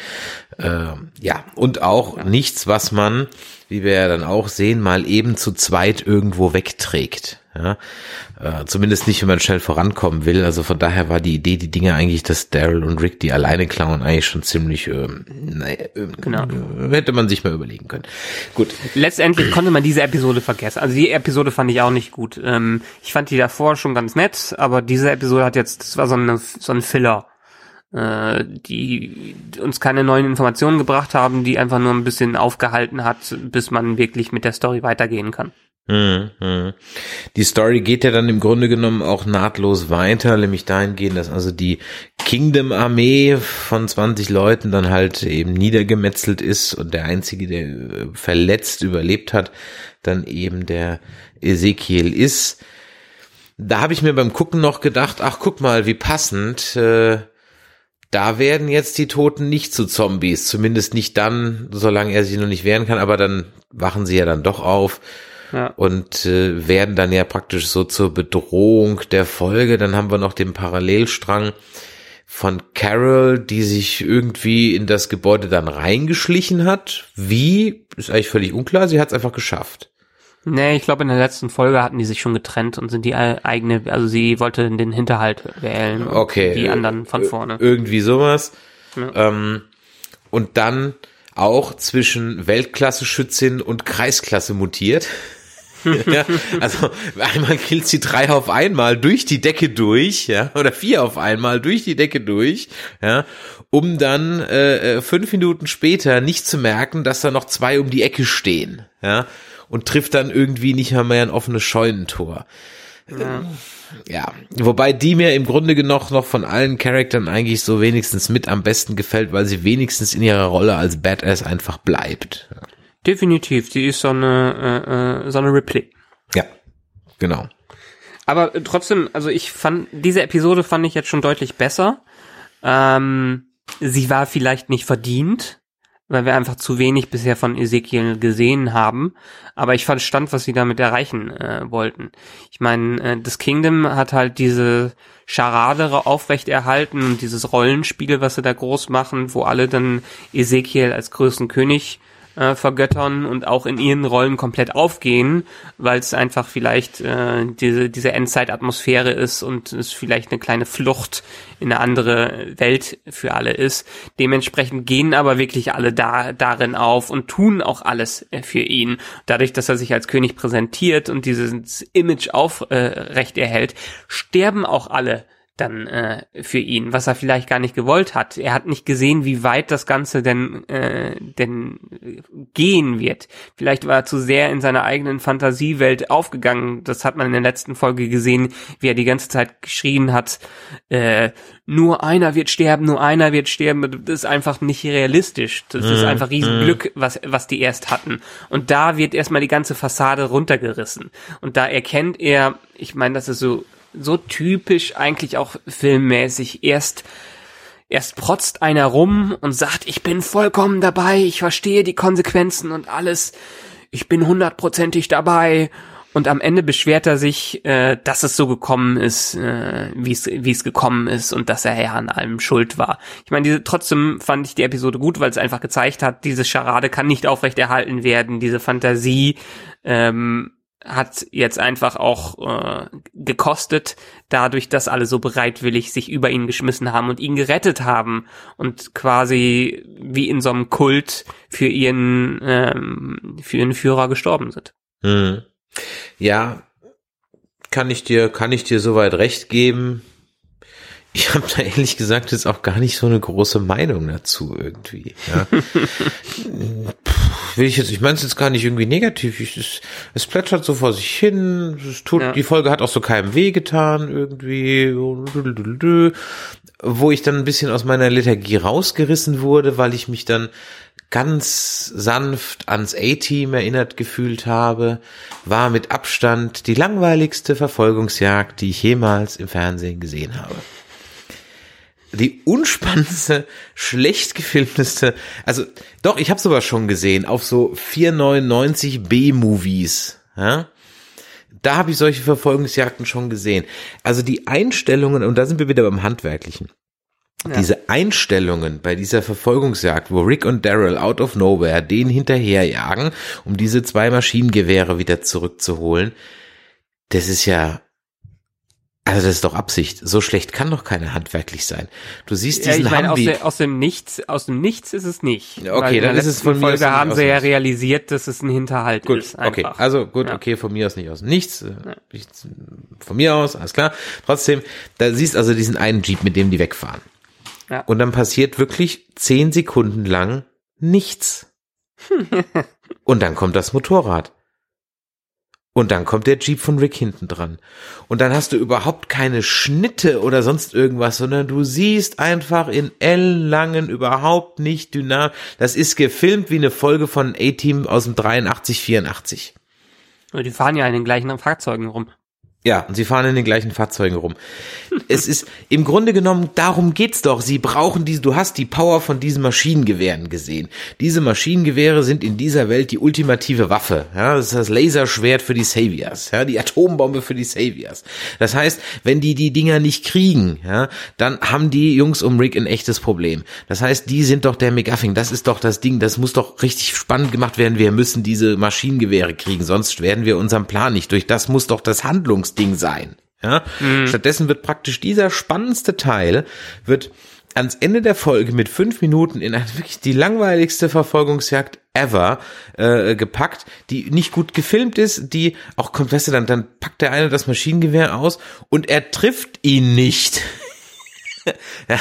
Äh, ja, und auch ja. nichts, was man, wie wir ja dann auch sehen, mal eben zu zweit irgendwo wegträgt. Ja, äh, zumindest nicht, wenn man schnell vorankommen will. Also von daher war die Idee, die Dinge eigentlich, dass Daryl und Rick die alleine klauen, eigentlich schon ziemlich, ähm, naja, äh, genau. hätte man sich mal überlegen können. Gut. Letztendlich konnte man diese Episode vergessen. Also die Episode fand ich auch nicht gut. Ähm, ich fand die davor schon ganz nett, aber diese Episode hat jetzt, das war so, eine, so ein Filler äh, die uns keine neuen Informationen gebracht haben, die einfach nur ein bisschen aufgehalten hat, bis man wirklich mit der Story weitergehen kann. Hm, hm. Die Story geht ja dann im Grunde genommen auch nahtlos weiter, nämlich dahingehend, dass also die Kingdom-Armee von 20 Leuten dann halt eben niedergemetzelt ist und der einzige, der äh, verletzt überlebt hat, dann eben der Ezekiel ist. Da habe ich mir beim Gucken noch gedacht, ach guck mal, wie passend. Äh, da werden jetzt die Toten nicht zu Zombies, zumindest nicht dann, solange er sich noch nicht wehren kann, aber dann wachen sie ja dann doch auf ja. und äh, werden dann ja praktisch so zur Bedrohung der Folge. Dann haben wir noch den Parallelstrang von Carol, die sich irgendwie in das Gebäude dann reingeschlichen hat. Wie, ist eigentlich völlig unklar, sie hat es einfach geschafft. Nee, ich glaube, in der letzten Folge hatten die sich schon getrennt und sind die eigene, also sie wollte den Hinterhalt wählen. Okay. Die anderen von vorne. Irgendwie sowas. Ja. Ähm, und dann auch zwischen Weltklasse-Schützin und Kreisklasse mutiert. ja, also einmal killt sie drei auf einmal durch die Decke durch, ja, oder vier auf einmal durch die Decke durch, ja, um dann äh, äh fünf Minuten später nicht zu merken, dass da noch zwei um die Ecke stehen, ja und trifft dann irgendwie nicht mehr, mehr ein offenes Scheunentor. Ja. ja, wobei die mir im Grunde genommen noch von allen Charakteren eigentlich so wenigstens mit am besten gefällt, weil sie wenigstens in ihrer Rolle als Badass einfach bleibt. Definitiv, die ist so eine, äh, äh, so eine Ripley. Ja, genau. Aber trotzdem, also ich fand, diese Episode fand ich jetzt schon deutlich besser. Ähm, sie war vielleicht nicht verdient, weil wir einfach zu wenig bisher von Ezekiel gesehen haben. Aber ich verstand, was sie damit erreichen äh, wollten. Ich meine, äh, das Kingdom hat halt diese Charadere aufrechterhalten und dieses Rollenspiel, was sie da groß machen, wo alle dann Ezekiel als größten König äh, vergöttern und auch in ihren Rollen komplett aufgehen, weil es einfach vielleicht äh, diese, diese Endzeitatmosphäre ist und es vielleicht eine kleine Flucht in eine andere Welt für alle ist. Dementsprechend gehen aber wirklich alle da darin auf und tun auch alles äh, für ihn. Dadurch, dass er sich als König präsentiert und dieses Image aufrecht äh, erhält, sterben auch alle dann äh, für ihn, was er vielleicht gar nicht gewollt hat. Er hat nicht gesehen, wie weit das Ganze denn, äh, denn gehen wird. Vielleicht war er zu sehr in seiner eigenen Fantasiewelt aufgegangen. Das hat man in der letzten Folge gesehen, wie er die ganze Zeit geschrien hat, äh, nur einer wird sterben, nur einer wird sterben. Das ist einfach nicht realistisch. Das mhm. ist einfach Riesenglück, mhm. was, was die erst hatten. Und da wird erstmal die ganze Fassade runtergerissen. Und da erkennt er, ich meine, das ist so so typisch eigentlich auch filmmäßig. Erst Erst protzt einer rum und sagt, ich bin vollkommen dabei, ich verstehe die Konsequenzen und alles, ich bin hundertprozentig dabei. Und am Ende beschwert er sich, äh, dass es so gekommen ist, äh, wie es gekommen ist und dass er ja an allem schuld war. Ich meine, diese, trotzdem fand ich die Episode gut, weil es einfach gezeigt hat, diese Charade kann nicht aufrechterhalten werden, diese Fantasie ähm, hat jetzt einfach auch äh, gekostet, dadurch, dass alle so bereitwillig sich über ihn geschmissen haben und ihn gerettet haben und quasi wie in so einem Kult für ihren ähm, für ihren Führer gestorben sind. Hm. Ja, kann ich dir kann ich dir soweit recht geben. Ich habe da ehrlich gesagt jetzt auch gar nicht so eine große Meinung dazu irgendwie. Ja. will ich jetzt, ich meine es jetzt gar nicht irgendwie negativ. Ich, es, es plätschert so vor sich hin. Es tut, ja. die Folge hat auch so keinem weh getan irgendwie, wo ich dann ein bisschen aus meiner Lethargie rausgerissen wurde, weil ich mich dann ganz sanft ans A-Team erinnert gefühlt habe, war mit Abstand die langweiligste Verfolgungsjagd, die ich jemals im Fernsehen gesehen habe die unspannendste, schlecht gefilmteste, also doch, ich habe sowas schon gesehen auf so 499 B-Movies, ja? Da habe ich solche Verfolgungsjagden schon gesehen. Also die Einstellungen, und da sind wir wieder beim Handwerklichen. Ja. Diese Einstellungen bei dieser Verfolgungsjagd, wo Rick und Daryl out of nowhere den hinterherjagen, um diese zwei Maschinengewehre wieder zurückzuholen, das ist ja also das ist doch Absicht. So schlecht kann doch keine handwerklich sein. Du siehst diesen ja, ich meine, aus, der, aus, dem Nichts, aus dem Nichts ist es nicht. Okay, dann ist es von Folge mir aus haben sie ja realisiert, dass es ein Hinterhalt gut, ist. Einfach. Okay, also gut, ja. okay, von mir aus nicht aus Nichts. Äh, ja. Von mir aus, alles klar. Trotzdem, da siehst also diesen einen Jeep, mit dem die wegfahren. Ja. Und dann passiert wirklich zehn Sekunden lang nichts. Und dann kommt das Motorrad. Und dann kommt der Jeep von Rick hinten dran. Und dann hast du überhaupt keine Schnitte oder sonst irgendwas, sondern du siehst einfach in ellenlangen, überhaupt nicht dynamisch. Das ist gefilmt wie eine Folge von A-Team aus dem 83, 84. Die fahren ja in den gleichen Fahrzeugen rum. Ja, und sie fahren in den gleichen Fahrzeugen rum. es ist im Grunde genommen, darum geht's doch. Sie brauchen diese, du hast die Power von diesen Maschinengewehren gesehen. Diese Maschinengewehre sind in dieser Welt die ultimative Waffe. Ja, das ist das Laserschwert für die Saviors, ja, die Atombombe für die Saviors. Das heißt, wenn die die Dinger nicht kriegen, ja, dann haben die Jungs um Rick ein echtes Problem. Das heißt, die sind doch der McGuffin. Das ist doch das Ding. Das muss doch richtig spannend gemacht werden. Wir müssen diese Maschinengewehre kriegen, sonst werden wir unserem Plan nicht durch. Das muss doch das Handlungs Ding sein. Ja? Mhm. Stattdessen wird praktisch dieser spannendste Teil wird ans Ende der Folge mit fünf Minuten in eine wirklich die langweiligste Verfolgungsjagd ever äh, gepackt, die nicht gut gefilmt ist, die auch kommt, weißt du, dann, dann packt der eine das Maschinengewehr aus und er trifft ihn nicht.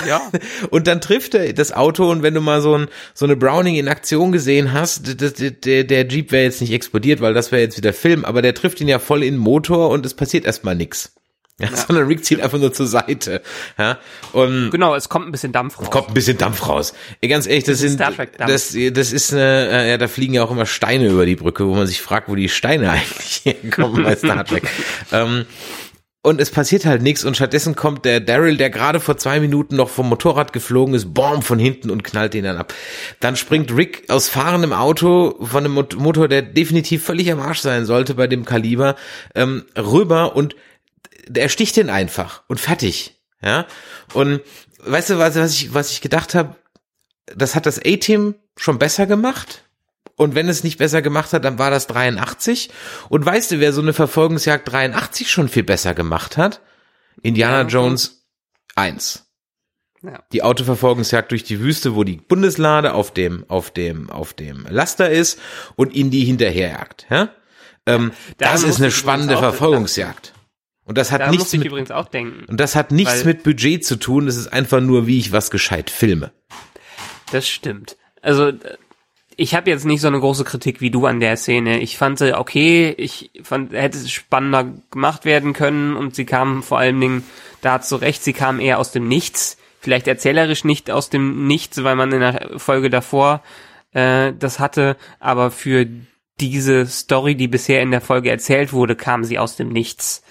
Ja. Und dann trifft er das Auto und wenn du mal so, ein, so eine Browning in Aktion gesehen hast, der, der, der Jeep wäre jetzt nicht explodiert, weil das wäre jetzt wieder Film, aber der trifft ihn ja voll in den Motor und es passiert erstmal nix. Ja, ja. Sondern Rick zieht einfach nur zur Seite. Ja, und genau, es kommt ein bisschen Dampf raus. Es kommt ein bisschen Dampf raus. Ganz ehrlich, das, das sind, das, das ist eine, äh, ja, da fliegen ja auch immer Steine über die Brücke, wo man sich fragt, wo die Steine eigentlich herkommen bei Star Trek. ähm, und es passiert halt nichts und stattdessen kommt der Daryl, der gerade vor zwei Minuten noch vom Motorrad geflogen ist, boom, von hinten und knallt ihn dann ab. Dann springt Rick aus fahrendem Auto von einem Motor, der definitiv völlig am Arsch sein sollte bei dem Kaliber, ähm, rüber und er sticht ihn einfach und fertig. Ja. Und weißt du, was, was ich, was ich gedacht habe, das hat das A-Team schon besser gemacht und wenn es nicht besser gemacht hat, dann war das 83. Und weißt du, wer so eine Verfolgungsjagd 83 schon viel besser gemacht hat? Indiana ja, Jones 1. Ja. Die Autoverfolgungsjagd durch die Wüste, wo die Bundeslade auf dem, auf dem, auf dem Laster ist und ihn die hinterherjagt. Ja? Ähm, das ist eine spannende Verfolgungsjagd. Und das hat nichts mit, übrigens auch denken. Und das hat nichts mit Budget zu tun. Es ist einfach nur, wie ich was gescheit filme. Das stimmt. Also ich habe jetzt nicht so eine große Kritik wie du an der Szene. Ich fand sie okay, ich fand, hätte es spannender gemacht werden können. Und sie kam vor allen Dingen da zurecht, sie kam eher aus dem Nichts, vielleicht erzählerisch nicht aus dem Nichts, weil man in der Folge davor äh, das hatte, aber für diese Story, die bisher in der Folge erzählt wurde, kam sie aus dem Nichts.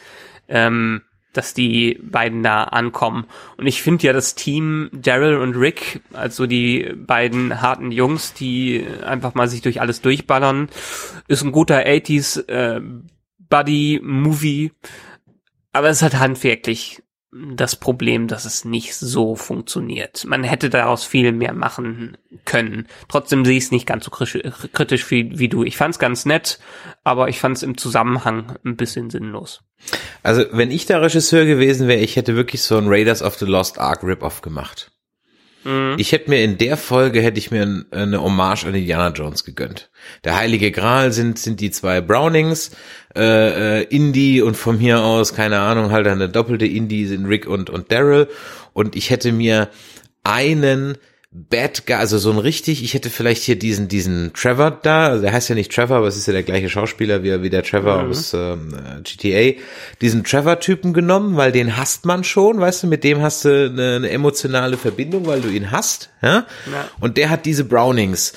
Ähm, dass die beiden da ankommen. Und ich finde ja das Team Daryl und Rick, also die beiden harten Jungs, die einfach mal sich durch alles durchballern, ist ein guter 80s äh, Buddy Movie. Aber es ist halt handwerklich das Problem, dass es nicht so funktioniert. Man hätte daraus viel mehr machen können. Trotzdem sehe ich es nicht ganz so kritisch wie, wie du. Ich fand es ganz nett, aber ich fand es im Zusammenhang ein bisschen sinnlos. Also, wenn ich der Regisseur gewesen wäre, ich hätte wirklich so ein Raiders of the Lost Ark Rip-Off gemacht. Mhm. Ich hätte mir in der Folge hätte ich mir eine Hommage an Indiana Jones gegönnt. Der Heilige Gral sind sind die zwei Brownings, äh, äh, Indy und von mir aus keine Ahnung halt eine doppelte Indy sind Rick und und Daryl und ich hätte mir einen Bad Guy, also so ein richtig, ich hätte vielleicht hier diesen, diesen Trevor da, also der heißt ja nicht Trevor, aber es ist ja der gleiche Schauspieler wie, wie der Trevor mhm. aus ähm, GTA, diesen Trevor-Typen genommen, weil den hasst man schon, weißt du, mit dem hast du eine, eine emotionale Verbindung, weil du ihn hast, ja? ja. Und der hat diese Brownings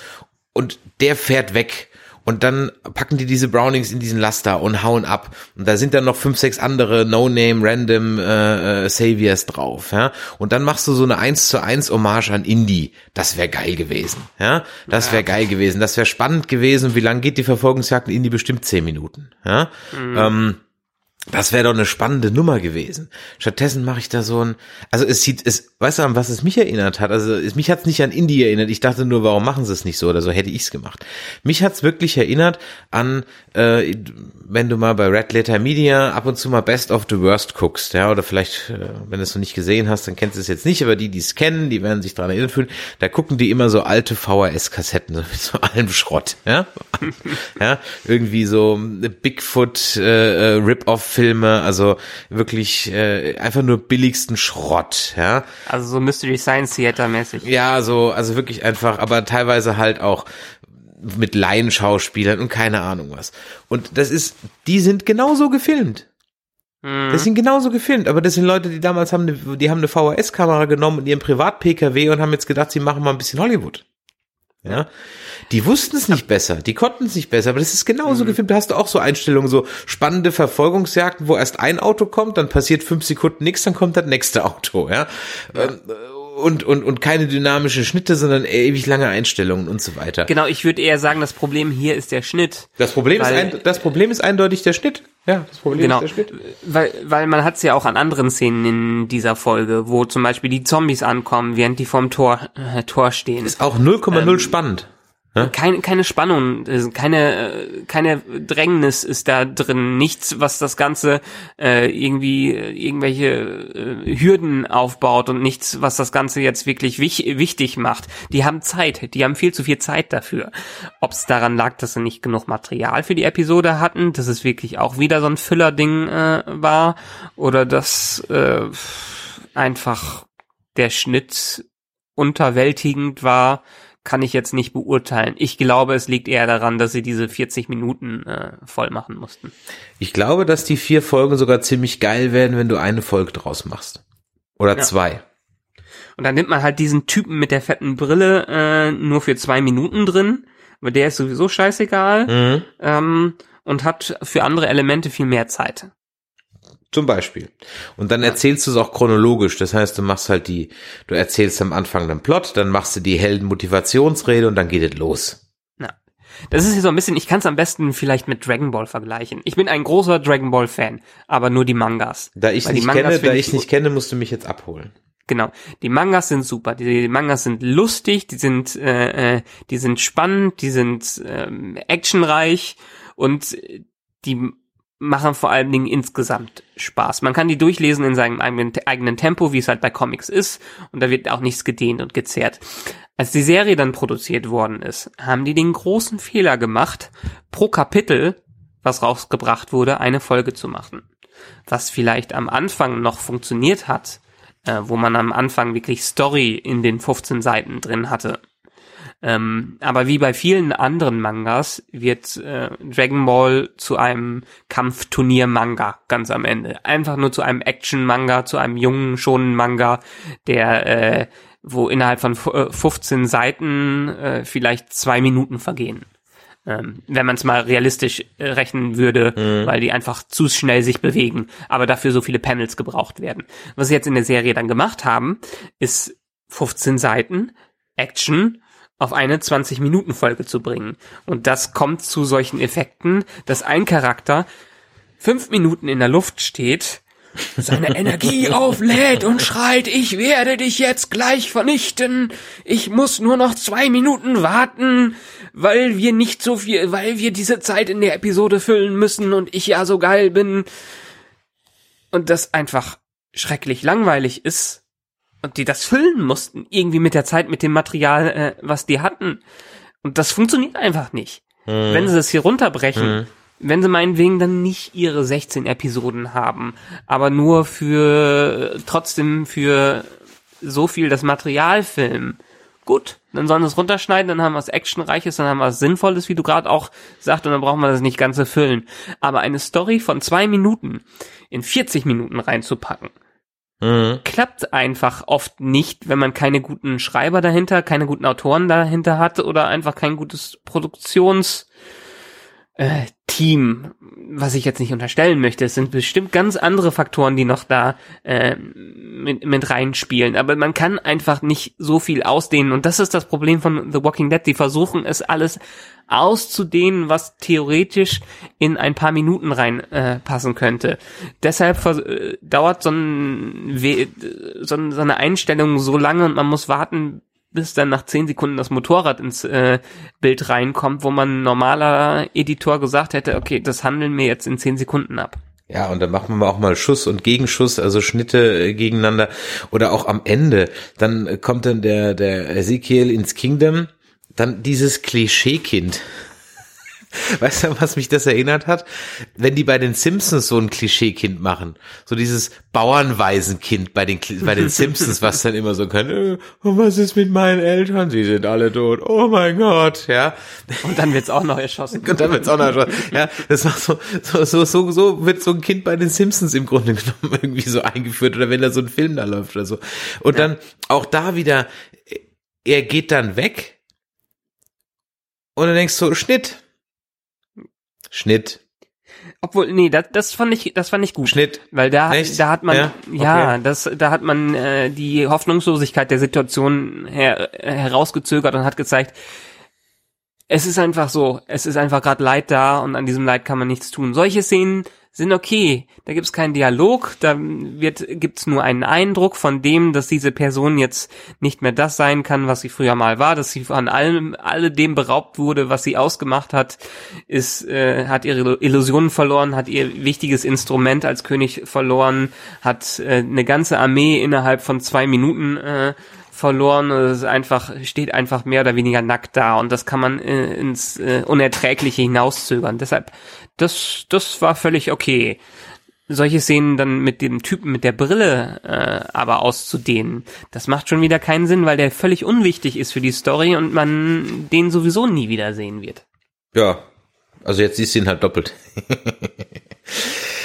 und der fährt weg und dann packen die diese Brownings in diesen Laster und hauen ab. Und da sind dann noch fünf, sechs andere No-Name, Random äh, äh, Saviors drauf. Ja? Und dann machst du so eine eins zu eins Hommage an Indie. Das wäre geil gewesen. Ja, Das wäre geil gewesen. Das wäre spannend gewesen. Wie lang geht die Verfolgungsjagd in Indie? Bestimmt zehn Minuten. Ja. Mhm. Ähm, das wäre doch eine spannende Nummer gewesen. Stattdessen mache ich da so ein, also es sieht, es, weißt du, an was es mich erinnert hat? Also es, mich hat es nicht an Indie erinnert. Ich dachte nur, warum machen sie es nicht so oder so hätte ich es gemacht. Mich hat es wirklich erinnert an, äh, wenn du mal bei Red Letter Media ab und zu mal Best of the Worst guckst, ja, oder vielleicht, äh, wenn du es noch nicht gesehen hast, dann kennst du es jetzt nicht, aber die, die es kennen, die werden sich daran erinnern fühlen. Da gucken die immer so alte VHS-Kassetten so mit so allem Schrott, ja, ja, irgendwie so Bigfoot äh, äh Rip-Off Filme, also wirklich äh, einfach nur billigsten Schrott, ja. Also so Mystery Science Theater mäßig. Ja, so, also wirklich einfach, aber teilweise halt auch mit Laienschauspielern und keine Ahnung was. Und das ist, die sind genauso gefilmt. Mhm. Das sind genauso gefilmt, aber das sind Leute, die damals haben, eine, die haben eine VHS-Kamera genommen in ihrem Privat-PKW und haben jetzt gedacht, sie machen mal ein bisschen Hollywood. Ja. Die wussten es nicht besser, die konnten es nicht besser, aber das ist genauso mhm. gefilmt. Da hast du auch so Einstellungen, so spannende Verfolgungsjagden, wo erst ein Auto kommt, dann passiert fünf Sekunden nichts, dann kommt das nächste Auto, ja. ja. Und, und, und keine dynamischen Schnitte, sondern ewig lange Einstellungen und so weiter. Genau, ich würde eher sagen, das Problem hier ist der Schnitt. Das Problem, ist, ein, das Problem ist eindeutig der Schnitt. Ja, das Problem genau, ist der Schnitt. Weil, weil man hat es ja auch an anderen Szenen in dieser Folge, wo zum Beispiel die Zombies ankommen, während die vorm Tor, äh, Tor stehen. Ist auch 0,0 ähm, spannend. Keine, keine Spannung, keine, keine Drängnis ist da drin, nichts, was das Ganze äh, irgendwie irgendwelche äh, Hürden aufbaut und nichts, was das Ganze jetzt wirklich wich wichtig macht. Die haben Zeit, die haben viel zu viel Zeit dafür. Ob es daran lag, dass sie nicht genug Material für die Episode hatten, dass es wirklich auch wieder so ein Füller-Ding äh, war, oder dass äh, einfach der Schnitt unterwältigend war kann ich jetzt nicht beurteilen. Ich glaube, es liegt eher daran, dass sie diese 40 Minuten äh, voll machen mussten. Ich glaube, dass die vier Folgen sogar ziemlich geil werden, wenn du eine Folge draus machst. Oder ja. zwei. Und dann nimmt man halt diesen Typen mit der fetten Brille äh, nur für zwei Minuten drin, weil der ist sowieso scheißegal mhm. ähm, und hat für andere Elemente viel mehr Zeit. Zum Beispiel. Und dann erzählst du es auch chronologisch. Das heißt, du machst halt die, du erzählst am Anfang den Plot, dann machst du die Heldenmotivationsrede und dann geht es los. Ja. Das ist hier so ein bisschen, ich kann es am besten vielleicht mit Dragon Ball vergleichen. Ich bin ein großer Dragon Ball Fan, aber nur die Mangas. Da ich nicht kenne, da ich nicht kenne, musst du mich jetzt abholen. Genau. Die Mangas sind super. Die, Mangas sind lustig, die sind, äh, äh, die sind spannend, die sind ähm, actionreich und die machen vor allen Dingen insgesamt Spaß. Man kann die durchlesen in seinem eigenen, Tempo, wie es halt bei Comics ist, und da wird auch nichts gedehnt und gezerrt. Als die Serie dann produziert worden ist, haben die den großen Fehler gemacht, pro Kapitel, was rausgebracht wurde, eine Folge zu machen. Was vielleicht am Anfang noch funktioniert hat, äh, wo man am Anfang wirklich Story in den 15 Seiten drin hatte ähm, aber wie bei vielen anderen Mangas wird äh, Dragon Ball zu einem Kampfturnier-Manga ganz am Ende. Einfach nur zu einem Action-Manga, zu einem jungen, schonen Manga, der äh, wo innerhalb von 15 äh, Seiten äh, vielleicht zwei Minuten vergehen. Ähm, wenn man es mal realistisch äh, rechnen würde, mhm. weil die einfach zu schnell sich bewegen, aber dafür so viele Panels gebraucht werden. Was sie jetzt in der Serie dann gemacht haben, ist 15 Seiten, Action, auf eine 20-Minuten-Folge zu bringen. Und das kommt zu solchen Effekten, dass ein Charakter fünf Minuten in der Luft steht, seine Energie auflädt und schreit, ich werde dich jetzt gleich vernichten. Ich muss nur noch zwei Minuten warten, weil wir nicht so viel, weil wir diese Zeit in der Episode füllen müssen und ich ja so geil bin. Und das einfach schrecklich langweilig ist und die das füllen mussten, irgendwie mit der Zeit, mit dem Material, äh, was die hatten. Und das funktioniert einfach nicht. Mhm. Wenn sie das hier runterbrechen, mhm. wenn sie meinetwegen dann nicht ihre 16 Episoden haben, aber nur für, trotzdem für so viel das Material filmen gut, dann sollen sie es runterschneiden, dann haben wir was Actionreiches, dann haben wir was Sinnvolles, wie du gerade auch sagst, und dann brauchen wir das nicht ganz erfüllen. Aber eine Story von zwei Minuten in 40 Minuten reinzupacken, mhm. klappt einfach oft nicht, wenn man keine guten Schreiber dahinter, keine guten Autoren dahinter hat oder einfach kein gutes Produktions äh, Team, was ich jetzt nicht unterstellen möchte. Es sind bestimmt ganz andere Faktoren, die noch da äh, mit, mit reinspielen. Aber man kann einfach nicht so viel ausdehnen. Und das ist das Problem von The Walking Dead. Die versuchen es alles auszudehnen, was theoretisch in ein paar Minuten reinpassen äh, könnte. Deshalb äh, dauert so, ein, so, so eine Einstellung so lange und man muss warten, bis dann nach zehn Sekunden das Motorrad ins äh, Bild reinkommt, wo man normaler Editor gesagt hätte, okay, das handeln wir jetzt in zehn Sekunden ab. Ja, und dann machen wir auch mal Schuss und Gegenschuss, also Schnitte äh, gegeneinander. Oder auch am Ende, dann kommt dann der, der Ezekiel ins Kingdom, dann dieses Klischeekind. Weißt du, was mich das erinnert hat? Wenn die bei den Simpsons so ein Klischeekind machen. So dieses Bauernwaisenkind bei den, bei den Simpsons, was dann immer so kann, äh, was ist mit meinen Eltern? Sie sind alle tot. Oh mein Gott, ja. Und dann wird's auch noch erschossen. Und dann wird's auch noch erschossen. Ja, das war so, so, so, so, so wird so ein Kind bei den Simpsons im Grunde genommen irgendwie so eingeführt oder wenn da so ein Film da läuft oder so. Und ja. dann auch da wieder, er geht dann weg und dann denkst du, Schnitt Schnitt. Obwohl, nee, das, das fand ich, das fand ich gut. Schnitt. Weil da, Echt? da hat man, ja, ja das, da hat man äh, die Hoffnungslosigkeit der Situation her, herausgezögert und hat gezeigt, es ist einfach so, es ist einfach gerade Leid da und an diesem Leid kann man nichts tun. Solche Szenen sind okay. Da gibt's keinen Dialog, da wird gibt's nur einen Eindruck von dem, dass diese Person jetzt nicht mehr das sein kann, was sie früher mal war, dass sie von allem alle dem beraubt wurde, was sie ausgemacht hat, ist äh, hat ihre Illusionen verloren, hat ihr wichtiges Instrument als König verloren, hat äh, eine ganze Armee innerhalb von zwei Minuten äh, verloren. Es ist einfach, steht einfach mehr oder weniger nackt da und das kann man äh, ins äh, Unerträgliche hinauszögern. Deshalb, das, das war völlig okay. Solche Szenen dann mit dem Typen mit der Brille äh, aber auszudehnen, das macht schon wieder keinen Sinn, weil der völlig unwichtig ist für die Story und man den sowieso nie wieder sehen wird. Ja, also jetzt siehst du ihn halt doppelt.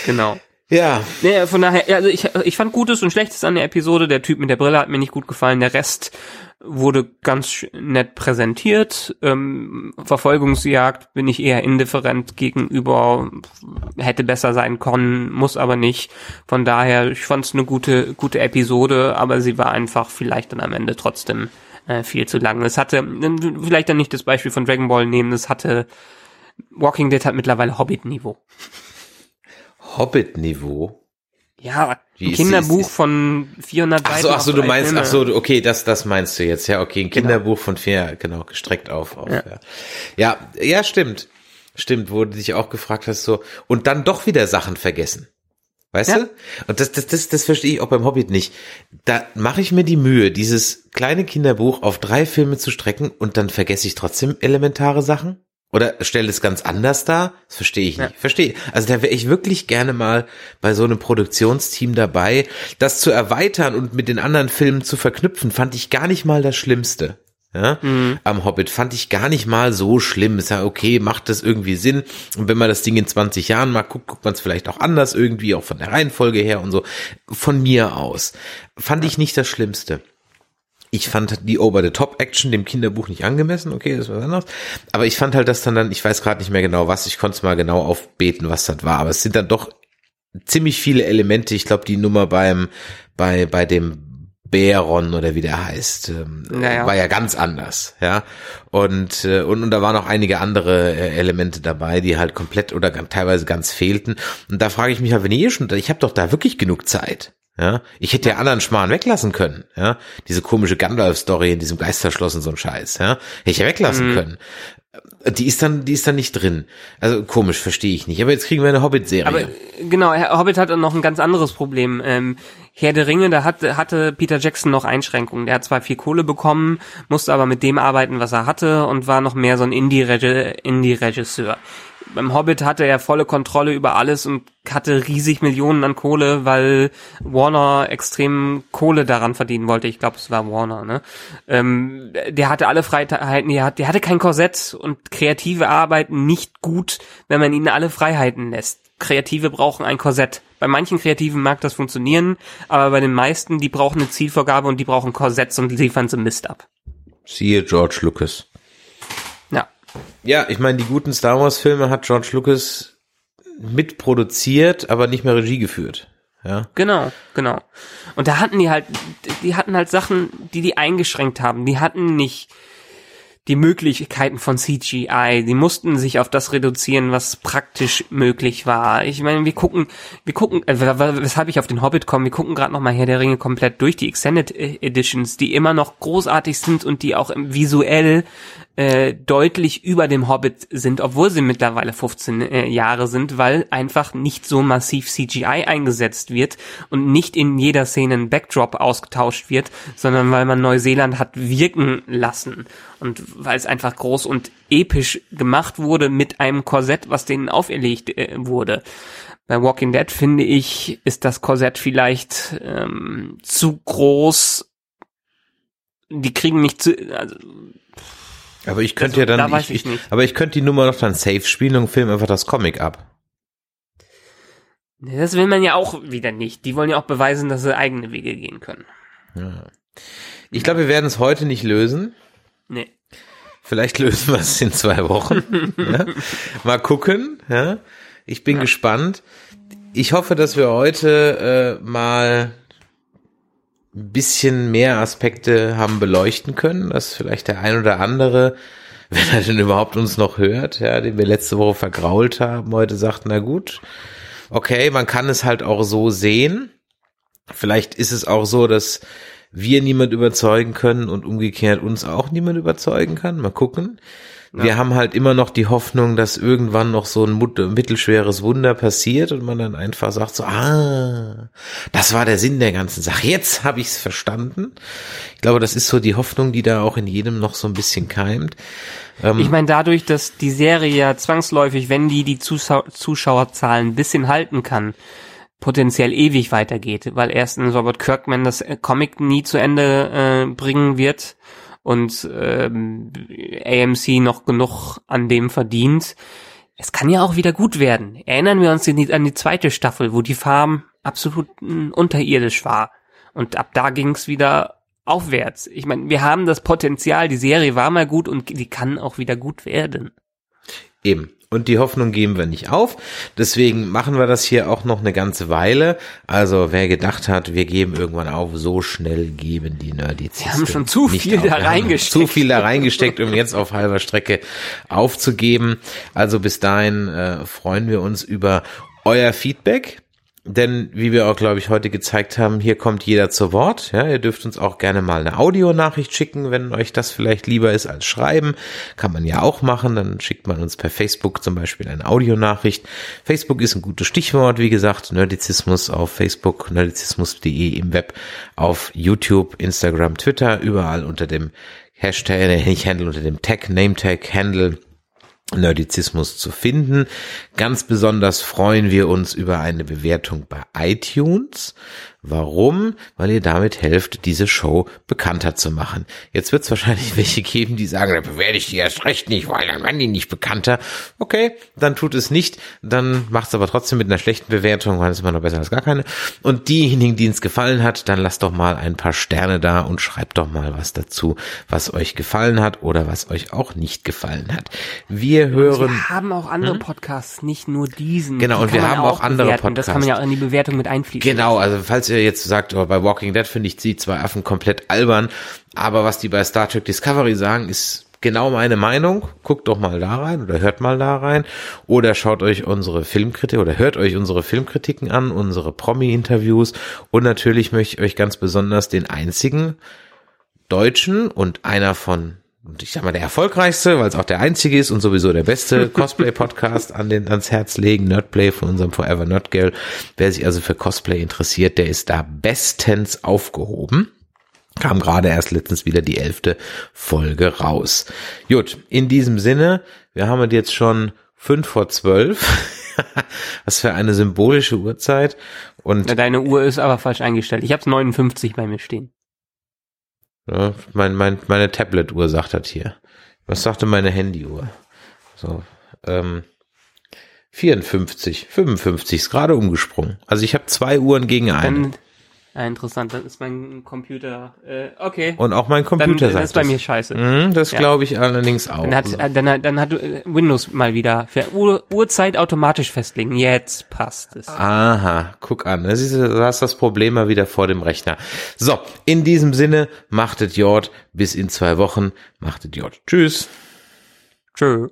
genau. Ja. Nee, von daher, also ich, ich fand Gutes und Schlechtes an der Episode. Der Typ mit der Brille hat mir nicht gut gefallen. Der Rest wurde ganz nett präsentiert. Ähm, Verfolgungsjagd bin ich eher indifferent gegenüber. Hätte besser sein können, muss aber nicht. Von daher, ich fand es eine gute, gute Episode, aber sie war einfach vielleicht dann am Ende trotzdem äh, viel zu lang. Es hatte, vielleicht dann nicht das Beispiel von Dragon Ball nehmen, es hatte Walking Dead hat mittlerweile Hobbit-Niveau. Hobbit-Niveau? Ja, Wie ein Kinderbuch ist, ist, von 400 Seiten. Ach so, ach so, du meinst, ach so, okay, das, das meinst du jetzt. Ja, okay, ein genau. Kinderbuch genau. von vier, genau, gestreckt auf. auf ja. Ja. ja, ja, stimmt. Stimmt, wo du dich auch gefragt hast, so, und dann doch wieder Sachen vergessen. Weißt ja. du? Und das, das, das, das verstehe ich auch beim Hobbit nicht. Da mache ich mir die Mühe, dieses kleine Kinderbuch auf drei Filme zu strecken und dann vergesse ich trotzdem elementare Sachen. Oder stellt es ganz anders dar? Das verstehe ich nicht. Ja. Verstehe. Also da wäre ich wirklich gerne mal bei so einem Produktionsteam dabei. Das zu erweitern und mit den anderen Filmen zu verknüpfen, fand ich gar nicht mal das Schlimmste. Ja, mhm. am Hobbit fand ich gar nicht mal so schlimm. Ist ja okay, macht das irgendwie Sinn. Und wenn man das Ding in 20 Jahren mal guckt, guckt man es vielleicht auch anders irgendwie, auch von der Reihenfolge her und so. Von mir aus. Fand ich nicht das Schlimmste. Ich fand die Over-the-Top-Action dem Kinderbuch nicht angemessen, okay, das ist was anderes. Aber ich fand halt das dann dann, ich weiß gerade nicht mehr genau was, ich konnte es mal genau aufbeten, was das war. Aber es sind dann doch ziemlich viele Elemente. Ich glaube, die Nummer beim, bei, bei dem Bäron oder wie der heißt, ähm, naja. war ja ganz anders, ja. Und, äh, und, und da waren auch einige andere äh, Elemente dabei, die halt komplett oder teilweise ganz fehlten. Und da frage ich mich halt, wenn ihr schon, ich habe doch da wirklich genug Zeit. Ja, ich hätte ja anderen Schmarrn weglassen können. Ja, diese komische Gandalf-Story in diesem Geisterschloss und so ein Scheiß. Ja, hätte ich ja weglassen mhm. können. Die ist dann, die ist dann nicht drin. Also komisch, verstehe ich nicht. Aber jetzt kriegen wir eine Hobbit-Serie. Aber genau, Hobbit hat noch ein ganz anderes Problem. Ähm, Herr der Ringe, da hatte, hatte Peter Jackson noch Einschränkungen. Der hat zwar viel Kohle bekommen, musste aber mit dem arbeiten, was er hatte und war noch mehr so ein Indie-Regisseur. Beim Hobbit hatte er volle Kontrolle über alles und hatte riesig Millionen an Kohle, weil Warner extrem Kohle daran verdienen wollte. Ich glaube, es war Warner, ne? Ähm, der hatte alle Freiheiten, der, hat, der hatte kein Korsett und kreative arbeiten nicht gut, wenn man ihnen alle Freiheiten lässt. Kreative brauchen ein Korsett. Bei manchen Kreativen mag das funktionieren, aber bei den meisten, die brauchen eine Zielvorgabe und die brauchen Korsetts und liefern sie Mist ab. Siehe George Lucas. Ja. Ich meine, die guten Star Wars Filme hat George Lucas mitproduziert, aber nicht mehr Regie geführt. Ja. Genau, genau. Und da hatten die halt, die hatten halt Sachen, die die eingeschränkt haben. Die hatten nicht die Möglichkeiten von CGI. Die mussten sich auf das reduzieren, was praktisch möglich war. Ich meine, wir gucken, wir gucken, äh, weshalb ich auf den Hobbit komme, wir gucken gerade noch mal Herr der Ringe komplett durch die Extended Editions, die immer noch großartig sind und die auch visuell äh, deutlich über dem Hobbit sind, obwohl sie mittlerweile 15 äh, Jahre sind, weil einfach nicht so massiv CGI eingesetzt wird und nicht in jeder Szene ein Backdrop ausgetauscht wird, sondern weil man Neuseeland hat wirken lassen und weil es einfach groß und episch gemacht wurde mit einem Korsett, was denen auferlegt äh, wurde. Bei Walking Dead finde ich, ist das Korsett vielleicht ähm, zu groß. Die kriegen nicht zu, also aber ich könnte also, ja dann, da ich, ich, ich aber ich könnte die Nummer doch dann safe spielen und film einfach das Comic ab. Das will man ja auch wieder nicht. Die wollen ja auch beweisen, dass sie eigene Wege gehen können. Ja. Ich glaube, wir werden es heute nicht lösen. Nee. Vielleicht lösen wir es in zwei Wochen. ja. Mal gucken. Ja. Ich bin gespannt. Ich hoffe, dass wir heute äh, mal ein bisschen mehr Aspekte haben beleuchten können, dass vielleicht der ein oder andere, wenn er denn überhaupt uns noch hört, ja, den wir letzte Woche vergrault haben, heute sagt, na gut, okay, man kann es halt auch so sehen. Vielleicht ist es auch so, dass wir niemand überzeugen können und umgekehrt uns auch niemand überzeugen kann. Mal gucken. Ja. Wir haben halt immer noch die Hoffnung, dass irgendwann noch so ein mittelschweres Wunder passiert und man dann einfach sagt so, ah, das war der Sinn der ganzen Sache. Jetzt habe ich es verstanden. Ich glaube, das ist so die Hoffnung, die da auch in jedem noch so ein bisschen keimt. Ähm, ich meine, dadurch, dass die Serie ja zwangsläufig, wenn die die Zuschau Zuschauerzahlen ein bisschen halten kann, potenziell ewig weitergeht, weil erstens Robert Kirkman das Comic nie zu Ende äh, bringen wird und ähm, AMC noch genug an dem verdient. Es kann ja auch wieder gut werden. Erinnern wir uns an die zweite Staffel, wo die Farm absolut unterirdisch war. Und ab da ging es wieder aufwärts. Ich meine, wir haben das Potenzial, die Serie war mal gut und die kann auch wieder gut werden. Eben. Und die Hoffnung geben wir nicht auf. Deswegen machen wir das hier auch noch eine ganze Weile. Also wer gedacht hat, wir geben irgendwann auf, so schnell geben die Nerdizisten. Wir haben schon zu viel auf. da reingesteckt. Zu viel da reingesteckt, um jetzt auf halber Strecke aufzugeben. Also bis dahin äh, freuen wir uns über euer Feedback. Denn wie wir auch, glaube ich, heute gezeigt haben, hier kommt jeder zu Wort. Ja, ihr dürft uns auch gerne mal eine Audionachricht schicken, wenn euch das vielleicht lieber ist als schreiben. Kann man ja auch machen. Dann schickt man uns per Facebook zum Beispiel eine Audionachricht. Facebook ist ein gutes Stichwort, wie gesagt. Nerdizismus auf Facebook, nerdizismus.de im Web, auf YouTube, Instagram, Twitter, überall unter dem Hashtag, nicht Handle, unter dem Tag, Name Tag, Handle Nerdizismus zu finden. Ganz besonders freuen wir uns über eine Bewertung bei iTunes. Warum? Weil ihr damit helft, diese Show bekannter zu machen. Jetzt wird es wahrscheinlich welche geben, die sagen, da bewerte ich die erst recht nicht, weil dann werden die nicht bekannter. Okay, dann tut es nicht. Dann macht es aber trotzdem mit einer schlechten Bewertung, weil es immer noch besser als gar keine. Und diejenigen, denen es gefallen hat, dann lasst doch mal ein paar Sterne da und schreibt doch mal was dazu, was euch gefallen hat oder was euch auch nicht gefallen hat. Wir hören. Wir haben auch andere hm? Podcasts, nicht nur diesen. Genau, die und wir haben auch, auch andere bewerten. Podcasts. Das kann man ja auch in die Bewertung mit einfließen. Genau, also falls ihr ihr jetzt sagt, oh, bei Walking Dead finde ich die zwei Affen komplett albern, aber was die bei Star Trek Discovery sagen, ist genau meine Meinung. Guckt doch mal da rein oder hört mal da rein. Oder schaut euch unsere Filmkritik oder hört euch unsere Filmkritiken an, unsere Promi-Interviews. Und natürlich möchte ich euch ganz besonders den einzigen Deutschen und einer von und ich sag mal der erfolgreichste, weil es auch der einzige ist und sowieso der beste Cosplay-Podcast an den, ans Herz legen, Nerdplay von unserem Forever Nerd Girl. Wer sich also für Cosplay interessiert, der ist da bestens aufgehoben. Kam gerade erst letztens wieder die elfte Folge raus. Gut, in diesem Sinne, wir haben jetzt schon fünf vor zwölf. Was für eine symbolische Uhrzeit. Und deine Uhr ist aber falsch eingestellt. Ich habe 59 bei mir stehen. Ja, mein, mein, meine Tablet-Uhr sagt das hier. Was sagte meine Handy-Uhr? So, ähm, 54, 55 ist gerade umgesprungen. Also ich habe zwei Uhren gegen eine. Dann, ah, interessant, dann ist mein Computer, äh, okay. Und auch mein Dann Computer das sagt ist bei das. mir scheiße. Mhm, das Ja. glaube ich allerdings auch. Dann hat, äh, dann, hat- dann hat äh, Windows mal wieder für Uhr, Uhrzeit automatisch festlegen. Jetzt passt es. Aha, guck an. Da siehst du, du hast das Problem mal wieder vor dem Rechner. So, in diesem Sinne, machtet Jord bis in zwei Wochen. Machtet Jord. Tschüss. Tschö.